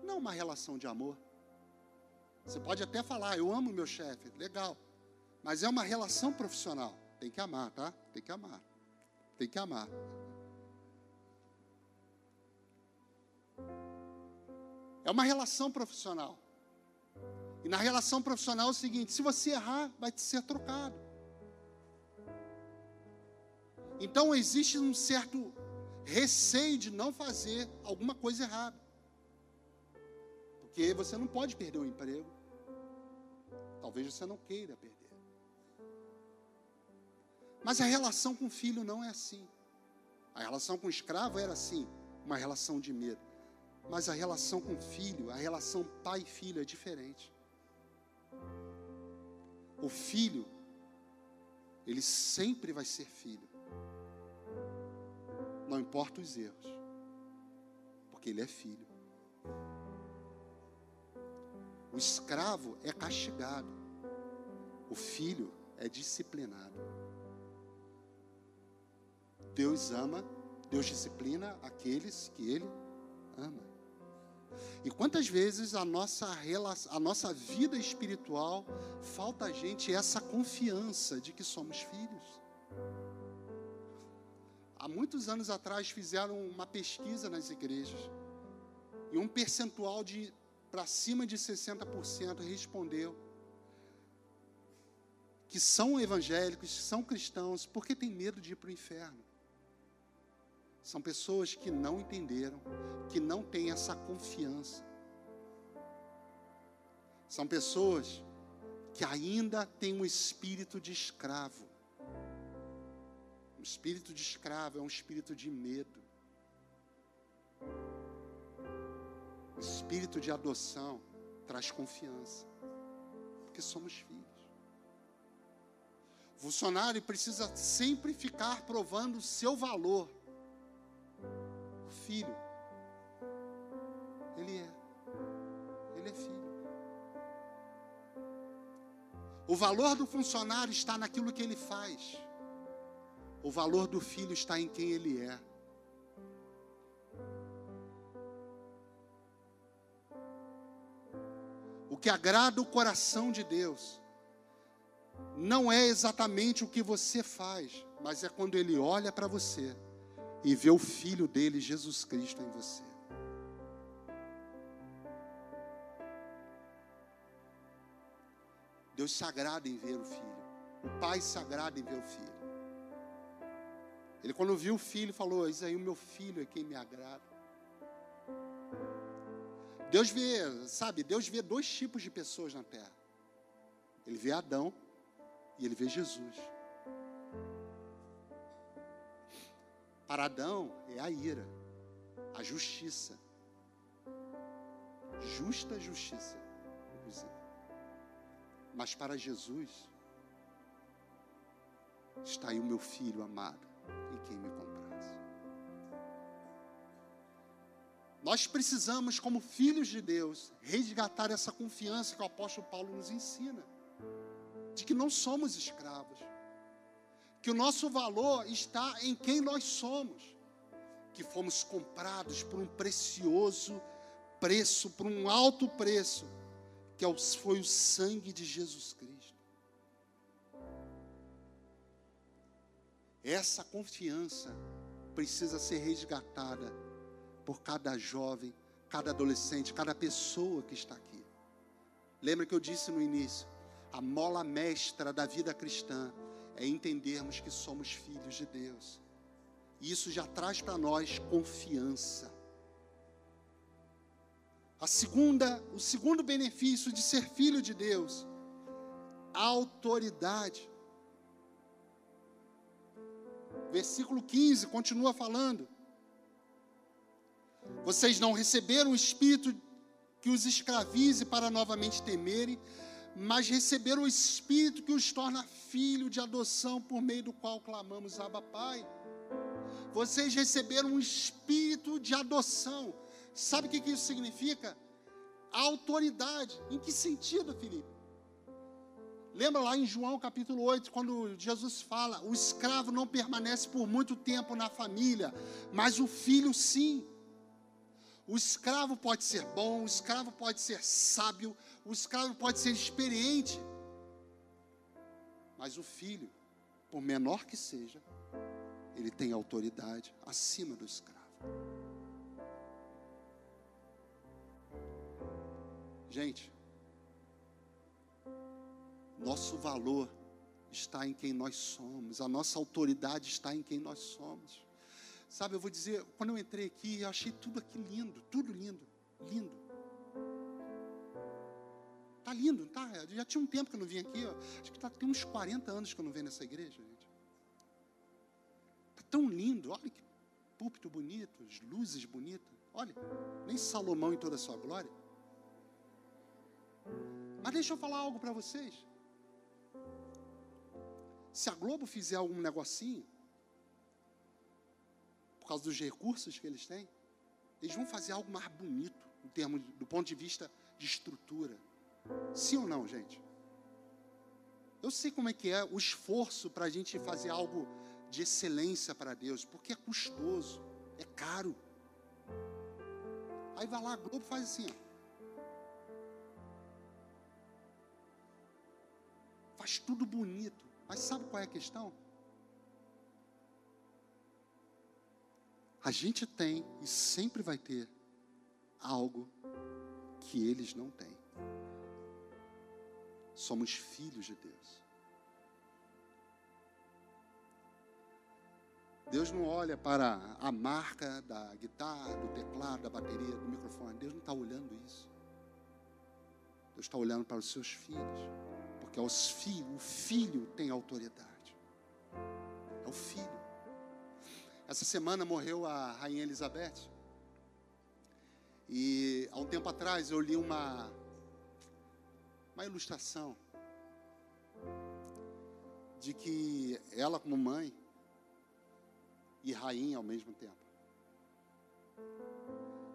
não uma relação de amor. Você pode até falar, eu amo meu chefe, legal, mas é uma relação profissional. Tem que amar, tá? Tem que amar. Tem que amar. É uma relação profissional. E na relação profissional é o seguinte: se você errar, vai te ser trocado. Então existe um certo receio de não fazer alguma coisa errada. Porque você não pode perder o emprego. Talvez você não queira perder. Mas a relação com o filho não é assim. A relação com o escravo era assim, uma relação de medo. Mas a relação com o filho, a relação pai e filho é diferente. O filho, ele sempre vai ser filho. Não importa os erros, porque ele é filho. O escravo é castigado, o filho é disciplinado. Deus ama, Deus disciplina aqueles que Ele ama. E quantas vezes a nossa, a nossa vida espiritual falta a gente essa confiança de que somos filhos? Há muitos anos atrás fizeram uma pesquisa nas igrejas e um percentual de para cima de 60% respondeu que são evangélicos, que são cristãos, porque tem medo de ir para o inferno. São pessoas que não entenderam, que não têm essa confiança. São pessoas que ainda têm um espírito de escravo. Um espírito de escravo é um espírito de medo. O espírito de adoção traz confiança, porque somos filhos. O funcionário precisa sempre ficar provando o seu valor filho. Ele é. Ele é filho. O valor do funcionário está naquilo que ele faz. O valor do filho está em quem ele é. O que agrada o coração de Deus não é exatamente o que você faz, mas é quando ele olha para você e ver o filho dele, Jesus Cristo, em você. Deus se agrada em ver o filho. O pai se agrada em ver o filho. Ele, quando viu o filho, falou: Isso aí, o meu filho é quem me agrada. Deus vê, sabe, Deus vê dois tipos de pessoas na terra. Ele vê Adão e ele vê Jesus. Para Adão é a ira, a justiça. Justa justiça, inclusive. Mas para Jesus, está aí o meu filho amado, quem me compraz. Nós precisamos, como filhos de Deus, resgatar essa confiança que o apóstolo Paulo nos ensina, de que não somos escravos que o nosso valor está em quem nós somos, que fomos comprados por um precioso preço, por um alto preço, que é foi o sangue de Jesus Cristo. Essa confiança precisa ser resgatada por cada jovem, cada adolescente, cada pessoa que está aqui. Lembra que eu disse no início? A mola mestra da vida cristã é entendermos que somos filhos de Deus. E isso já traz para nós confiança. A segunda, o segundo benefício de ser filho de Deus, autoridade. Versículo 15 continua falando: Vocês não receberam o espírito que os escravize para novamente temerem, mas receberam o Espírito que os torna filho de adoção, por meio do qual clamamos Abba Pai. Vocês receberam um Espírito de adoção. Sabe o que isso significa? autoridade. Em que sentido, Felipe? Lembra lá em João capítulo 8, quando Jesus fala: o escravo não permanece por muito tempo na família, mas o filho sim. O escravo pode ser bom, o escravo pode ser sábio, o escravo pode ser experiente, mas o filho, por menor que seja, ele tem autoridade acima do escravo. Gente, nosso valor está em quem nós somos, a nossa autoridade está em quem nós somos. Sabe, eu vou dizer, quando eu entrei aqui, eu achei tudo aqui lindo, tudo lindo, lindo. Tá lindo, tá? Já tinha um tempo que eu não vim aqui, ó. acho que tá, tem uns 40 anos que eu não venho nessa igreja, gente. Tá tão lindo, olha que púlpito bonito, as luzes bonitas. Olha, nem Salomão em toda a sua glória. Mas deixa eu falar algo para vocês. Se a Globo fizer algum negocinho, por causa dos recursos que eles têm, eles vão fazer algo mais bonito, em termos, do ponto de vista de estrutura. Sim ou não, gente? Eu sei como é que é o esforço para a gente fazer algo de excelência para Deus, porque é custoso, é caro. Aí vai lá, a Globo faz assim, ó. Faz tudo bonito. Mas sabe qual é a questão? A gente tem e sempre vai ter algo que eles não têm. Somos filhos de Deus. Deus não olha para a marca da guitarra, do teclado, da bateria, do microfone. Deus não está olhando isso. Deus está olhando para os seus filhos. Porque aos filhos, o filho tem autoridade. É o filho. Essa semana morreu a Rainha Elizabeth. E há um tempo atrás eu li uma, uma ilustração de que ela, como mãe, e rainha ao mesmo tempo.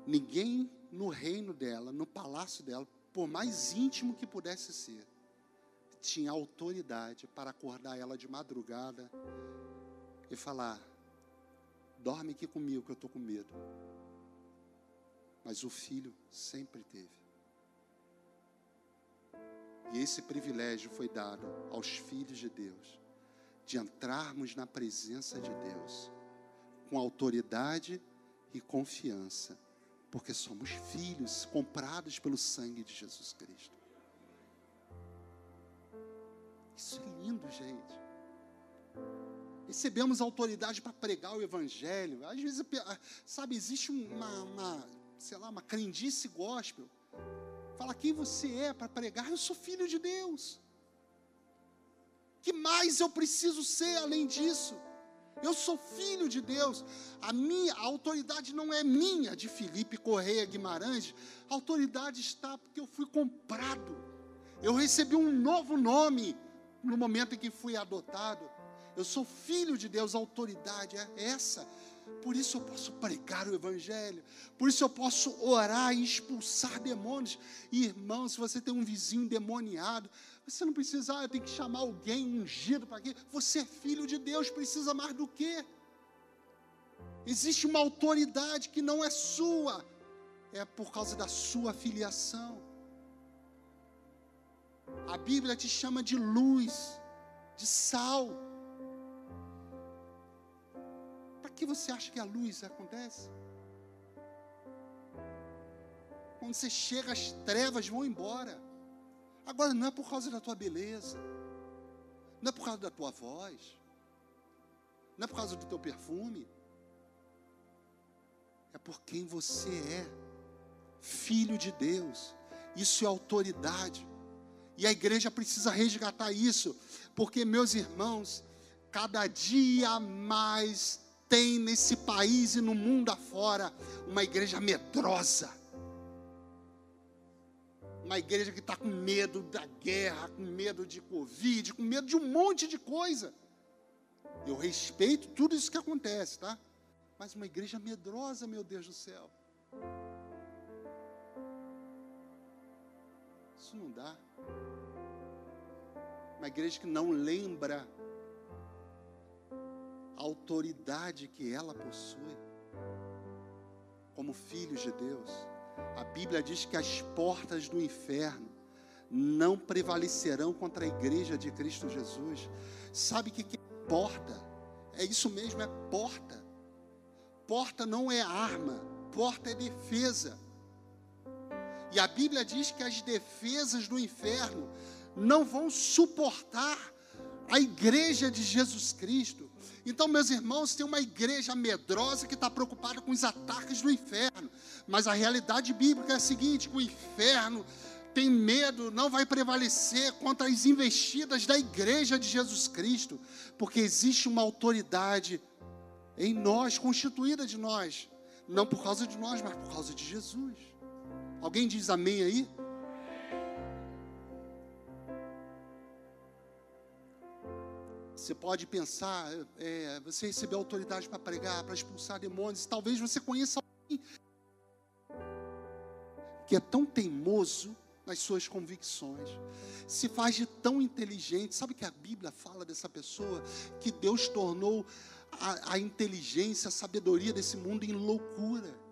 Ninguém no reino dela, no palácio dela, por mais íntimo que pudesse ser, tinha autoridade para acordar ela de madrugada e falar: dorme aqui comigo que eu estou com medo. Mas o filho sempre teve. E esse privilégio foi dado aos filhos de Deus, de entrarmos na presença de Deus com autoridade e confiança, porque somos filhos comprados pelo sangue de Jesus Cristo. Isso é lindo, gente. Recebemos autoridade para pregar o Evangelho. Às vezes, sabe, existe uma, uma, sei lá, uma crendice gospel. Fala quem você é para pregar. Eu sou filho de Deus. Que mais eu preciso ser além disso? Eu sou filho de Deus. A minha a autoridade não é minha, de Felipe Correia Guimarães. A autoridade está porque eu fui comprado. Eu recebi um novo nome no momento em que fui adotado. Eu sou filho de Deus, a autoridade é essa. Por isso eu posso pregar o Evangelho. Por isso eu posso orar e expulsar demônios. E, irmão, se você tem um vizinho demoniado, você não precisa, ah, eu tenho que chamar alguém ungido para quê? Você é filho de Deus, precisa mais do que? Existe uma autoridade que não é sua, é por causa da sua filiação. A Bíblia te chama de luz, de sal. Para que você acha que a luz acontece? Quando você chega, as trevas vão embora. Agora não é por causa da tua beleza, não é por causa da tua voz, não é por causa do teu perfume, é por quem você é, filho de Deus. Isso é autoridade. E a igreja precisa resgatar isso, porque, meus irmãos, cada dia mais tem nesse país e no mundo afora uma igreja medrosa uma igreja que está com medo da guerra, com medo de Covid, com medo de um monte de coisa. Eu respeito tudo isso que acontece, tá? Mas uma igreja medrosa, meu Deus do céu. Isso não dá. Uma igreja que não lembra a autoridade que ela possui, como filhos de Deus. A Bíblia diz que as portas do inferno não prevalecerão contra a igreja de Cristo Jesus. Sabe o que é porta? É isso mesmo, é porta. Porta não é arma, porta é defesa. E a Bíblia diz que as defesas do inferno não vão suportar a igreja de Jesus Cristo. Então, meus irmãos, tem uma igreja medrosa que está preocupada com os ataques do inferno. Mas a realidade bíblica é a seguinte: o inferno tem medo, não vai prevalecer contra as investidas da igreja de Jesus Cristo, porque existe uma autoridade em nós, constituída de nós, não por causa de nós, mas por causa de Jesus. Alguém diz amém aí? Você pode pensar, é, você recebeu autoridade para pregar, para expulsar demônios, talvez você conheça alguém que é tão teimoso nas suas convicções, se faz de tão inteligente. Sabe que a Bíblia fala dessa pessoa que Deus tornou a, a inteligência, a sabedoria desse mundo em loucura.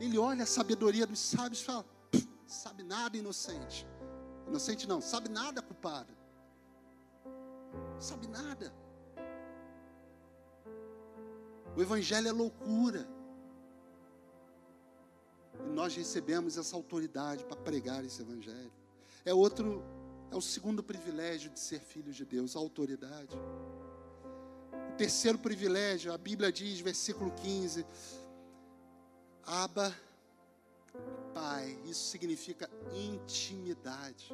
Ele olha a sabedoria dos sábios e fala: sabe nada, inocente. Inocente não, sabe nada, culpado. Sabe nada. O Evangelho é loucura. E nós recebemos essa autoridade para pregar esse evangelho. É outro, é o segundo privilégio de ser filho de Deus, a autoridade. O terceiro privilégio, a Bíblia diz, versículo 15: Aba, Pai. Isso significa intimidade.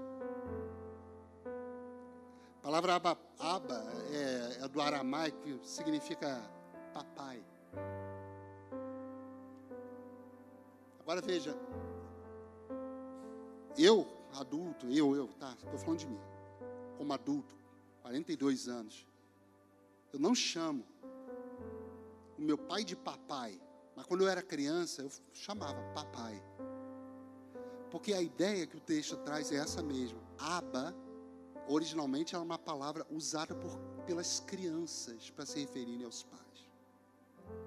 A palavra aba, é, é do aramaico, significa papai. Agora veja, eu, adulto, eu, eu, tá, estou falando de mim, como adulto, 42 anos, eu não chamo o meu pai de papai, mas quando eu era criança, eu chamava papai. Porque a ideia que o texto traz é essa mesmo. Aba, originalmente, era uma palavra usada por, pelas crianças para se referirem aos pais.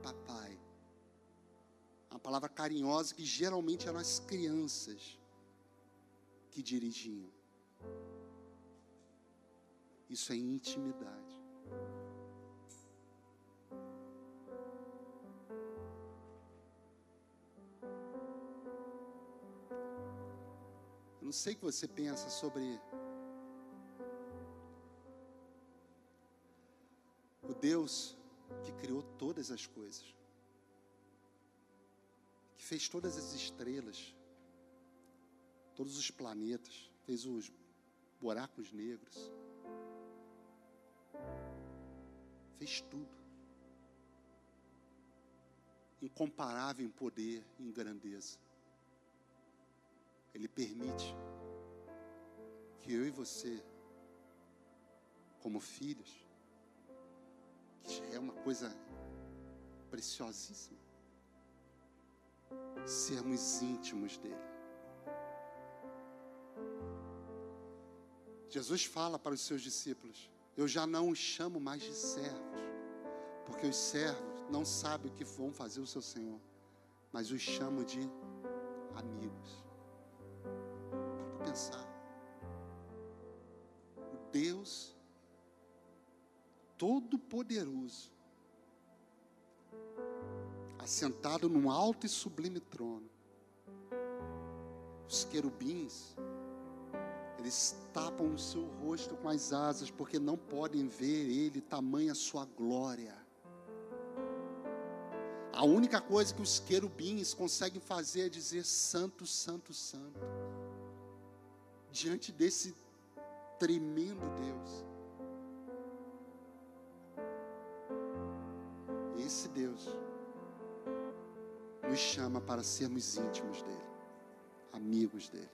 Papai uma palavra carinhosa que geralmente eram as crianças que dirigiam. Isso é intimidade. Sei o que você pensa sobre o Deus que criou todas as coisas que fez todas as estrelas, todos os planetas, fez os buracos negros, fez tudo. Incomparável em poder em grandeza. Ele permite que eu e você, como filhos, que já é uma coisa preciosíssima, sermos íntimos dele. Jesus fala para os seus discípulos: Eu já não os chamo mais de servos, porque os servos não sabem o que vão fazer o seu Senhor, mas os chamo de amigos. Pensar. O Deus Todo-Poderoso assentado num alto e sublime trono. Os querubins, eles tapam o seu rosto com as asas, porque não podem ver ele, tamanha sua glória. A única coisa que os querubins conseguem fazer é dizer: Santo, Santo, Santo. Diante desse tremendo Deus. Esse Deus nos chama para sermos íntimos dele, amigos dele.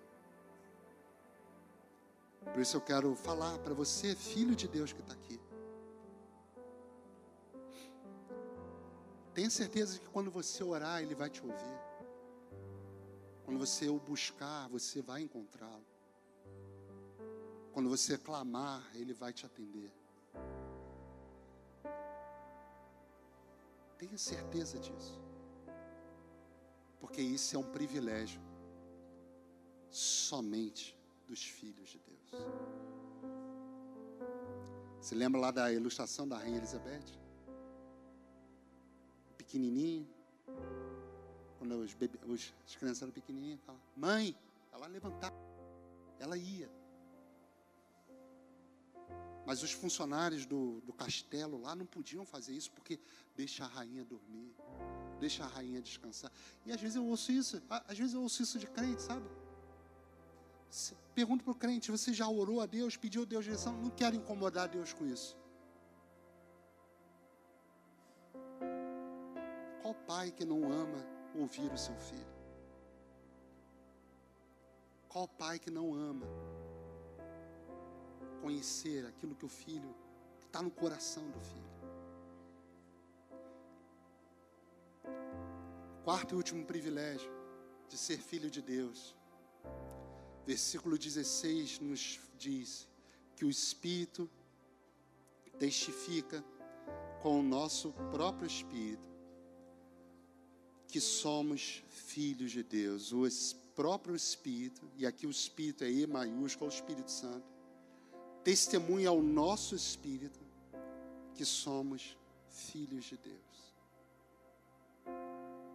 Por isso eu quero falar para você, filho de Deus que está aqui. Tenha certeza que quando você orar, Ele vai te ouvir. Quando você o buscar, você vai encontrá-lo. Quando você clamar, Ele vai te atender. Tenha certeza disso porque isso é um privilégio somente dos filhos de Deus. Você lembra lá da ilustração da Rainha Elizabeth? Pequenininho, quando os os, as crianças eram pequenininhas, falava, mãe, ela levantava, ela ia. Mas os funcionários do, do castelo lá não podiam fazer isso porque deixa a rainha dormir, deixa a rainha descansar. E às vezes eu ouço isso, às vezes eu ouço isso de crente, sabe? Pergunto para o crente: você já orou a Deus, pediu a Deus direção? Não quero incomodar Deus com isso. Qual pai que não ama ouvir o seu filho? Qual pai que não ama conhecer aquilo que o filho, está no coração do filho? Quarto e último privilégio de ser filho de Deus. Versículo 16 nos diz que o Espírito testifica com o nosso próprio Espírito que somos filhos de Deus. O próprio Espírito, e aqui o Espírito é E maiúsculo, é o Espírito Santo, testemunha ao nosso Espírito que somos filhos de Deus.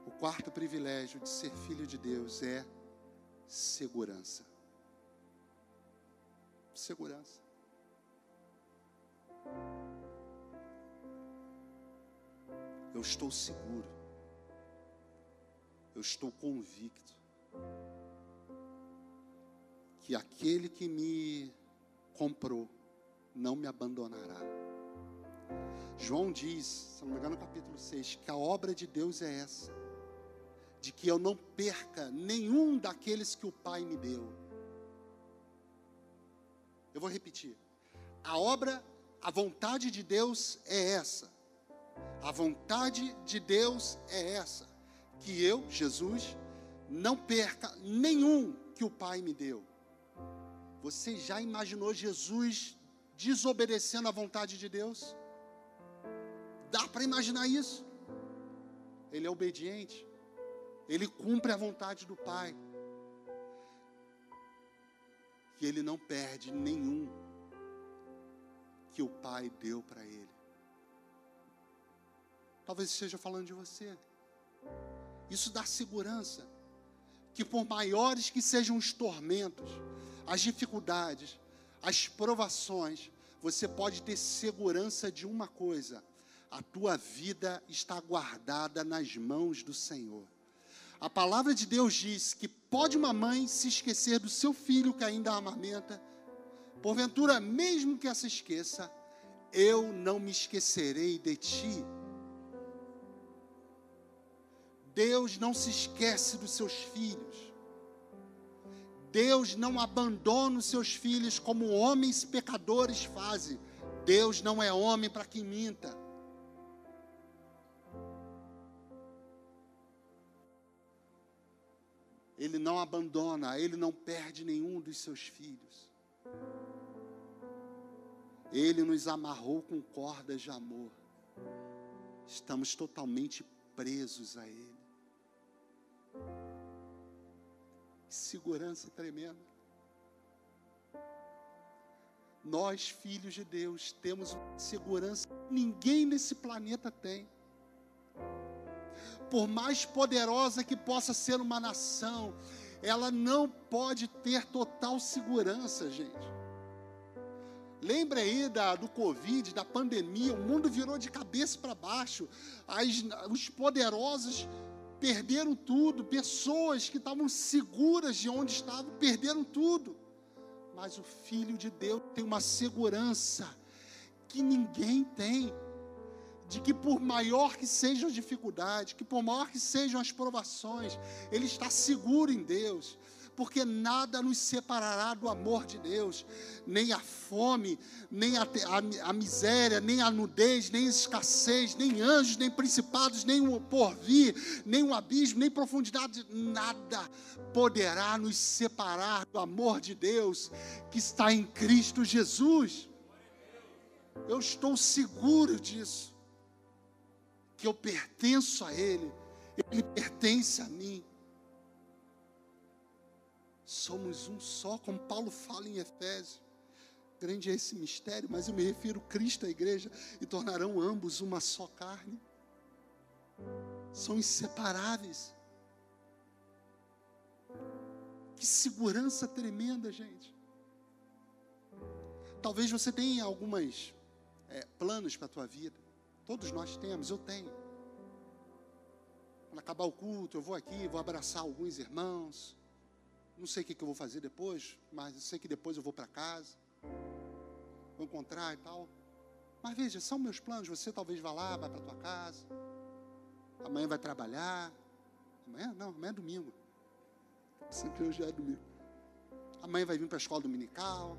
O quarto privilégio de ser filho de Deus é segurança. Segurança. Eu estou seguro. Eu estou convicto que aquele que me comprou não me abandonará. João diz, se não me engano, no capítulo 6, que a obra de Deus é essa de que eu não perca nenhum daqueles que o Pai me deu. Eu vou repetir. A obra, a vontade de Deus é essa. A vontade de Deus é essa. Que eu, Jesus, não perca nenhum que o Pai me deu. Você já imaginou Jesus desobedecendo a vontade de Deus? Dá para imaginar isso? Ele é obediente. Ele cumpre a vontade do Pai. Que ele não perde nenhum que o Pai deu para ele. Talvez esteja falando de você. Isso dá segurança. Que por maiores que sejam os tormentos, as dificuldades, as provações, você pode ter segurança de uma coisa: a tua vida está guardada nas mãos do Senhor. A palavra de Deus diz que pode uma mãe se esquecer do seu filho que ainda amamenta. Porventura, mesmo que essa esqueça, eu não me esquecerei de ti. Deus não se esquece dos seus filhos. Deus não abandona os seus filhos como homens pecadores fazem. Deus não é homem para que minta. Ele não abandona, ele não perde nenhum dos seus filhos. Ele nos amarrou com cordas de amor. Estamos totalmente presos a Ele. Segurança tremenda. Nós, filhos de Deus, temos segurança que ninguém nesse planeta tem por mais poderosa que possa ser uma nação, ela não pode ter total segurança, gente. Lembra aí da, do Covid, da pandemia, o mundo virou de cabeça para baixo, As, os poderosos perderam tudo, pessoas que estavam seguras de onde estavam perderam tudo. Mas o Filho de Deus tem uma segurança que ninguém tem de que por maior que seja a dificuldade, que por maior que sejam as provações, ele está seguro em Deus, porque nada nos separará do amor de Deus, nem a fome, nem a, a, a miséria, nem a nudez, nem a escassez, nem anjos, nem principados, nem o porvir, nem o abismo, nem profundidade, nada poderá nos separar do amor de Deus que está em Cristo Jesus. Eu estou seguro disso que eu pertenço a Ele, Ele pertence a mim. Somos um só, como Paulo fala em Efésios. Grande é esse mistério, mas eu me refiro Cristo, a igreja, e tornarão ambos uma só carne. São inseparáveis. Que segurança tremenda, gente. Talvez você tenha algumas é, planos para a tua vida. Todos nós temos, eu tenho. Quando acabar o culto, eu vou aqui, vou abraçar alguns irmãos. Não sei o que, eu vou fazer depois, mas sei que depois eu vou para casa. Vou encontrar e tal. Mas veja, são meus planos. Você talvez vá lá, vá para tua casa. Amanhã vai trabalhar. Amanhã? Não, amanhã é domingo. Sempre hoje é domingo. Amanhã vai vir para a escola dominical.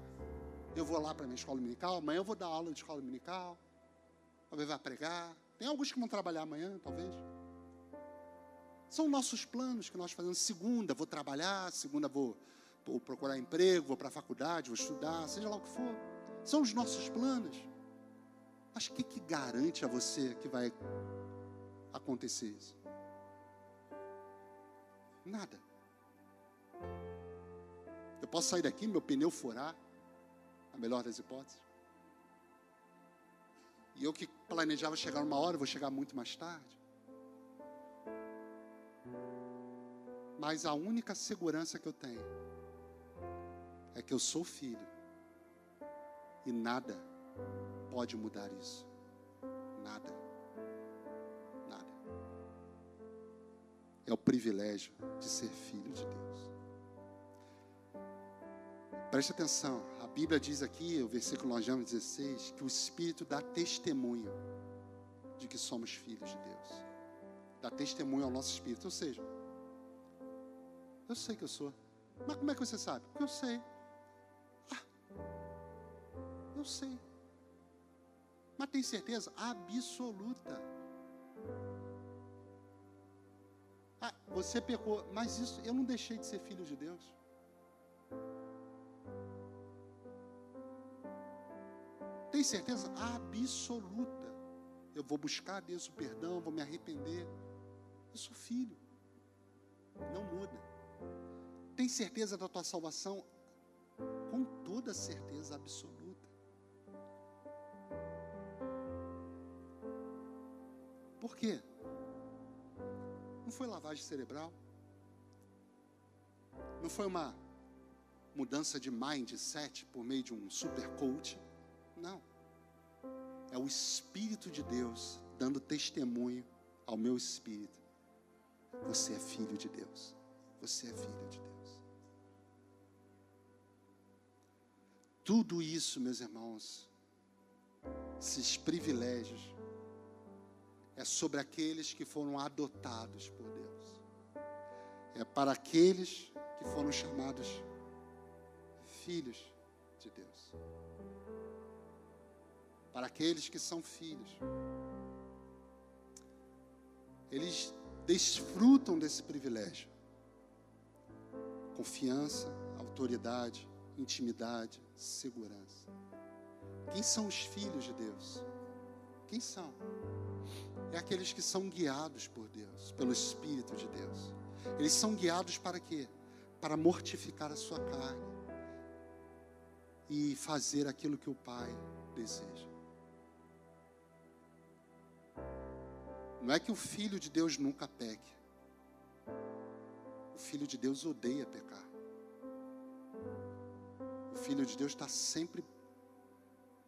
Eu vou lá para a minha escola dominical. Amanhã eu vou dar aula de escola dominical. Talvez vá pregar. Tem alguns que vão trabalhar amanhã, talvez. São nossos planos que nós fazemos. Segunda, vou trabalhar. Segunda, vou, vou procurar emprego. Vou para a faculdade, vou estudar, seja lá o que for. São os nossos planos. Mas o que, que garante a você que vai acontecer isso? Nada. Eu posso sair daqui, meu pneu furar, a melhor das hipóteses. E eu que planejava chegar uma hora, vou chegar muito mais tarde. Mas a única segurança que eu tenho é que eu sou filho. E nada pode mudar isso. Nada. Nada. É o privilégio de ser filho de Deus. Preste atenção, a Bíblia diz aqui, o versículo 16, que o Espírito dá testemunho de que somos filhos de Deus. Dá testemunho ao nosso Espírito. Ou seja, eu sei que eu sou. Mas como é que você sabe? Porque eu sei. Ah, eu sei. Mas tem certeza absoluta. Ah, você pecou, mas isso eu não deixei de ser filho de Deus. Tem certeza absoluta. Eu vou buscar a Deus o perdão, vou me arrepender. Eu sou filho. Não muda. Tem certeza da tua salvação? Com toda certeza absoluta. Por quê? Não foi lavagem cerebral. Não foi uma mudança de mindset por meio de um super coach. Não. É o Espírito de Deus dando testemunho ao meu espírito. Você é filho de Deus. Você é filho de Deus. Tudo isso, meus irmãos, esses privilégios, é sobre aqueles que foram adotados por Deus. É para aqueles que foram chamados filhos de Deus para aqueles que são filhos. Eles desfrutam desse privilégio. Confiança, autoridade, intimidade, segurança. Quem são os filhos de Deus? Quem são? É aqueles que são guiados por Deus, pelo Espírito de Deus. Eles são guiados para quê? Para mortificar a sua carne e fazer aquilo que o Pai deseja. Não é que o filho de Deus nunca peque. O filho de Deus odeia pecar. O filho de Deus está sempre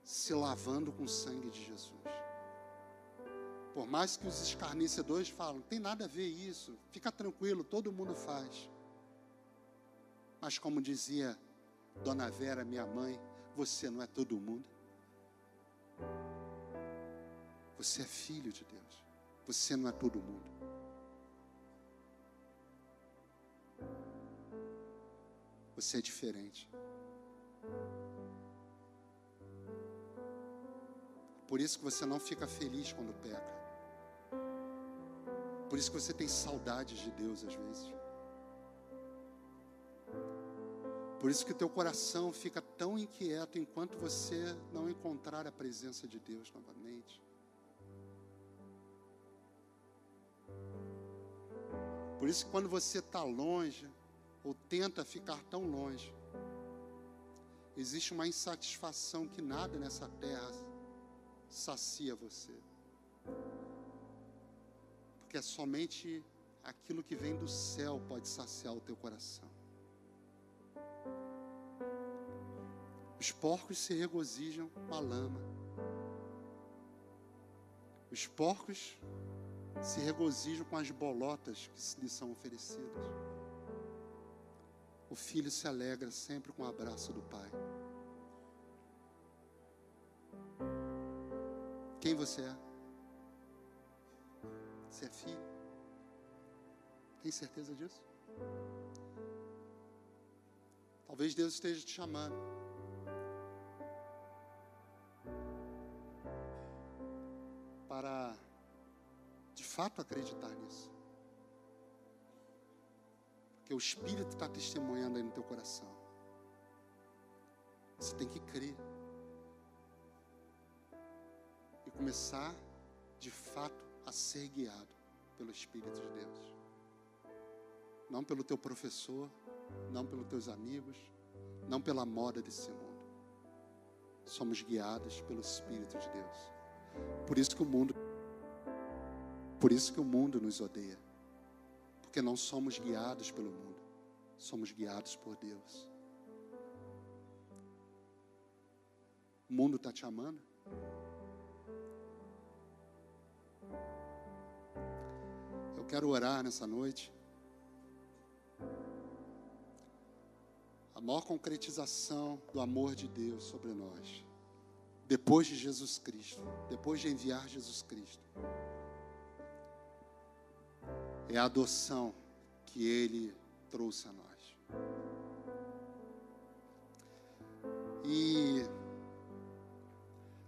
se lavando com o sangue de Jesus. Por mais que os escarnecedores falam, tem nada a ver isso, fica tranquilo, todo mundo faz. Mas como dizia Dona Vera, minha mãe, você não é todo mundo. Você é filho de Deus. Você não é todo mundo. Você é diferente. Por isso que você não fica feliz quando peca. Por isso que você tem saudades de Deus às vezes. Por isso que o teu coração fica tão inquieto enquanto você não encontrar a presença de Deus novamente. Por isso, quando você está longe, tenta ficar tão longe, existe uma insatisfação que nada nessa terra sacia você. Porque é somente aquilo que vem do céu pode saciar o teu coração. Os porcos se regozijam com a lama. Os porcos se regozijam com as bolotas que lhes são oferecidas. Filho se alegra sempre com o abraço do pai. Quem você é? Você é filho? Tem certeza disso? Talvez Deus esteja te chamando. Para de fato acreditar nisso. Porque o Espírito está testemunhando aí no teu coração. Você tem que crer. E começar, de fato, a ser guiado pelo Espírito de Deus. Não pelo teu professor, não pelos teus amigos, não pela moda desse mundo. Somos guiados pelo Espírito de Deus. Por isso que o mundo por isso que o mundo nos odeia. Porque não somos guiados pelo mundo, somos guiados por Deus. O mundo está te amando? Eu quero orar nessa noite. A maior concretização do amor de Deus sobre nós, depois de Jesus Cristo, depois de enviar Jesus Cristo é a adoção que Ele trouxe a nós. E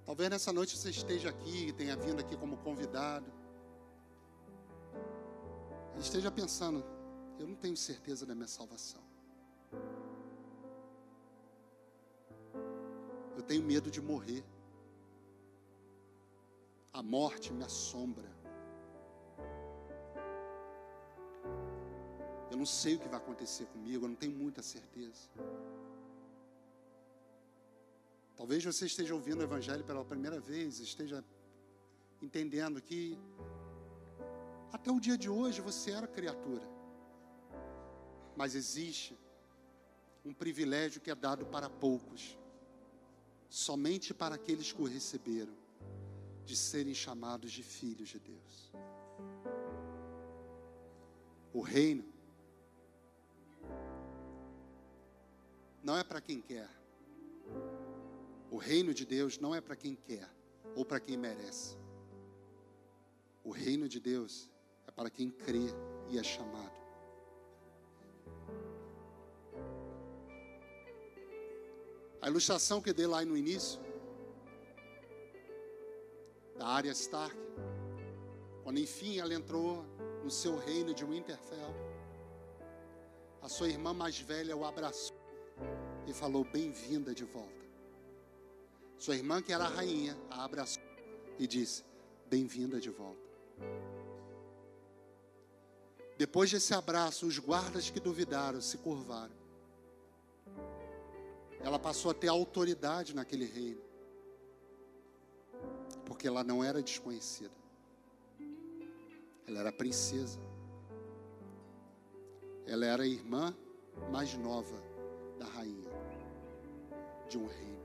talvez nessa noite você esteja aqui, tenha vindo aqui como convidado, e esteja pensando: eu não tenho certeza da minha salvação. Eu tenho medo de morrer. A morte me assombra. Não sei o que vai acontecer comigo, eu não tenho muita certeza. Talvez você esteja ouvindo o Evangelho pela primeira vez, esteja entendendo que até o dia de hoje você era criatura, mas existe um privilégio que é dado para poucos, somente para aqueles que o receberam, de serem chamados de filhos de Deus. O reino não é para quem quer. O reino de Deus não é para quem quer ou para quem merece. O reino de Deus é para quem crê e é chamado. A ilustração que dei lá no início, da área Stark, quando enfim ela entrou no seu reino de Winterfell, a sua irmã mais velha o abraçou e falou: Bem-vinda de volta. Sua irmã, que era a rainha, a abraçou e disse: Bem-vinda de volta. Depois desse abraço, os guardas que duvidaram se curvaram. Ela passou a ter autoridade naquele reino, porque ela não era desconhecida, ela era princesa, ela era a irmã mais nova da rainha de um reino.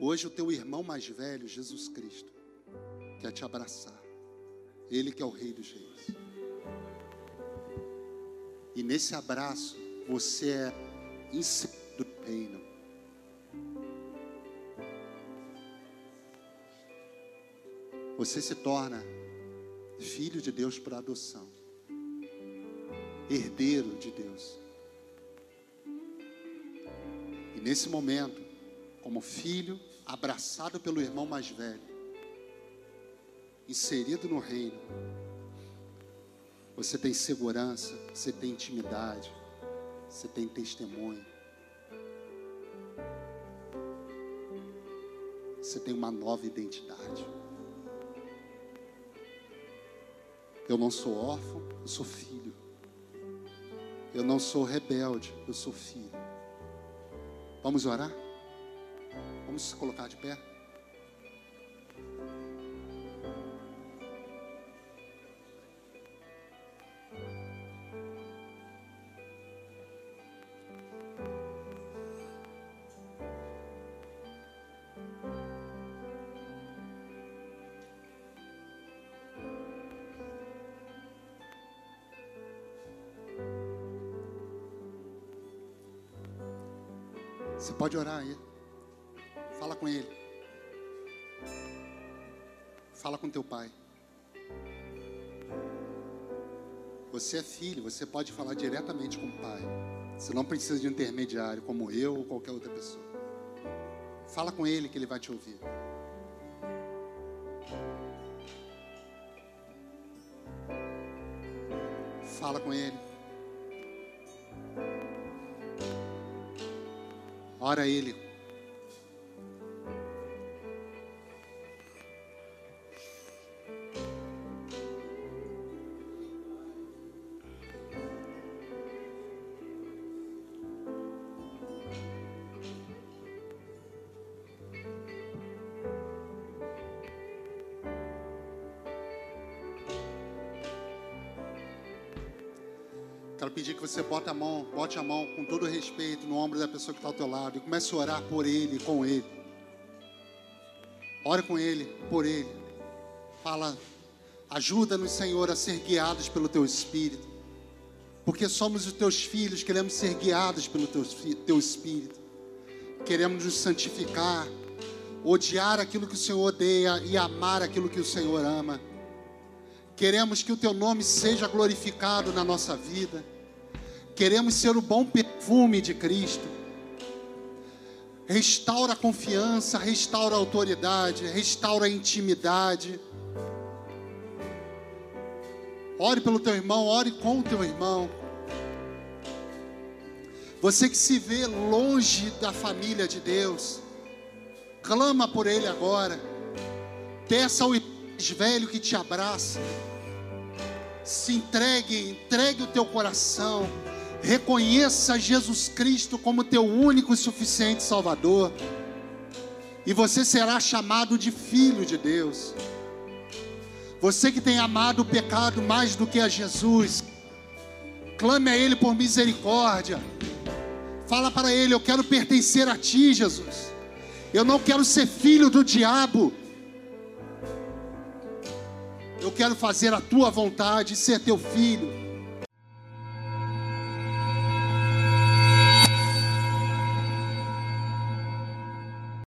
Hoje o teu irmão mais velho, Jesus Cristo, quer te abraçar. Ele que é o Rei dos Reis. E nesse abraço você é inserido no reino. Você se torna filho de Deus por adoção herdeiro de Deus. E nesse momento, como filho, abraçado pelo irmão mais velho, inserido no reino, você tem segurança, você tem intimidade, você tem testemunho. Você tem uma nova identidade. Eu não sou órfão, eu sou filho. Eu não sou rebelde, eu sou filho. Vamos orar? Vamos se colocar de pé? Pode orar aí. Fala com ele. Fala com teu pai. Você é filho, você pode falar diretamente com o pai. Você não precisa de intermediário, como eu ou qualquer outra pessoa. Fala com ele que ele vai te ouvir. Fala com ele. Ora a ele. Você bote a mão, bote a mão com todo respeito no ombro da pessoa que está ao teu lado e comece a orar por ele, com ele. Ore com ele, por ele. Fala, ajuda-nos, Senhor, a ser guiados pelo teu Espírito. Porque somos os teus filhos, queremos ser guiados pelo teu, teu Espírito. Queremos nos santificar, odiar aquilo que o Senhor odeia e amar aquilo que o Senhor ama. Queremos que o teu nome seja glorificado na nossa vida. Queremos ser o bom perfume de Cristo. Restaura a confiança, restaura a autoridade, restaura a intimidade. Ore pelo teu irmão, ore com o teu irmão. Você que se vê longe da família de Deus, clama por ele agora. Peça ao velho que te abraça. Se entregue, entregue o teu coração. Reconheça Jesus Cristo como teu único e suficiente Salvador. E você será chamado de filho de Deus. Você que tem amado o pecado mais do que a Jesus, clame a Ele por misericórdia. Fala para Ele: Eu quero pertencer a Ti, Jesus. Eu não quero ser filho do diabo. Eu quero fazer a Tua vontade e ser Teu filho.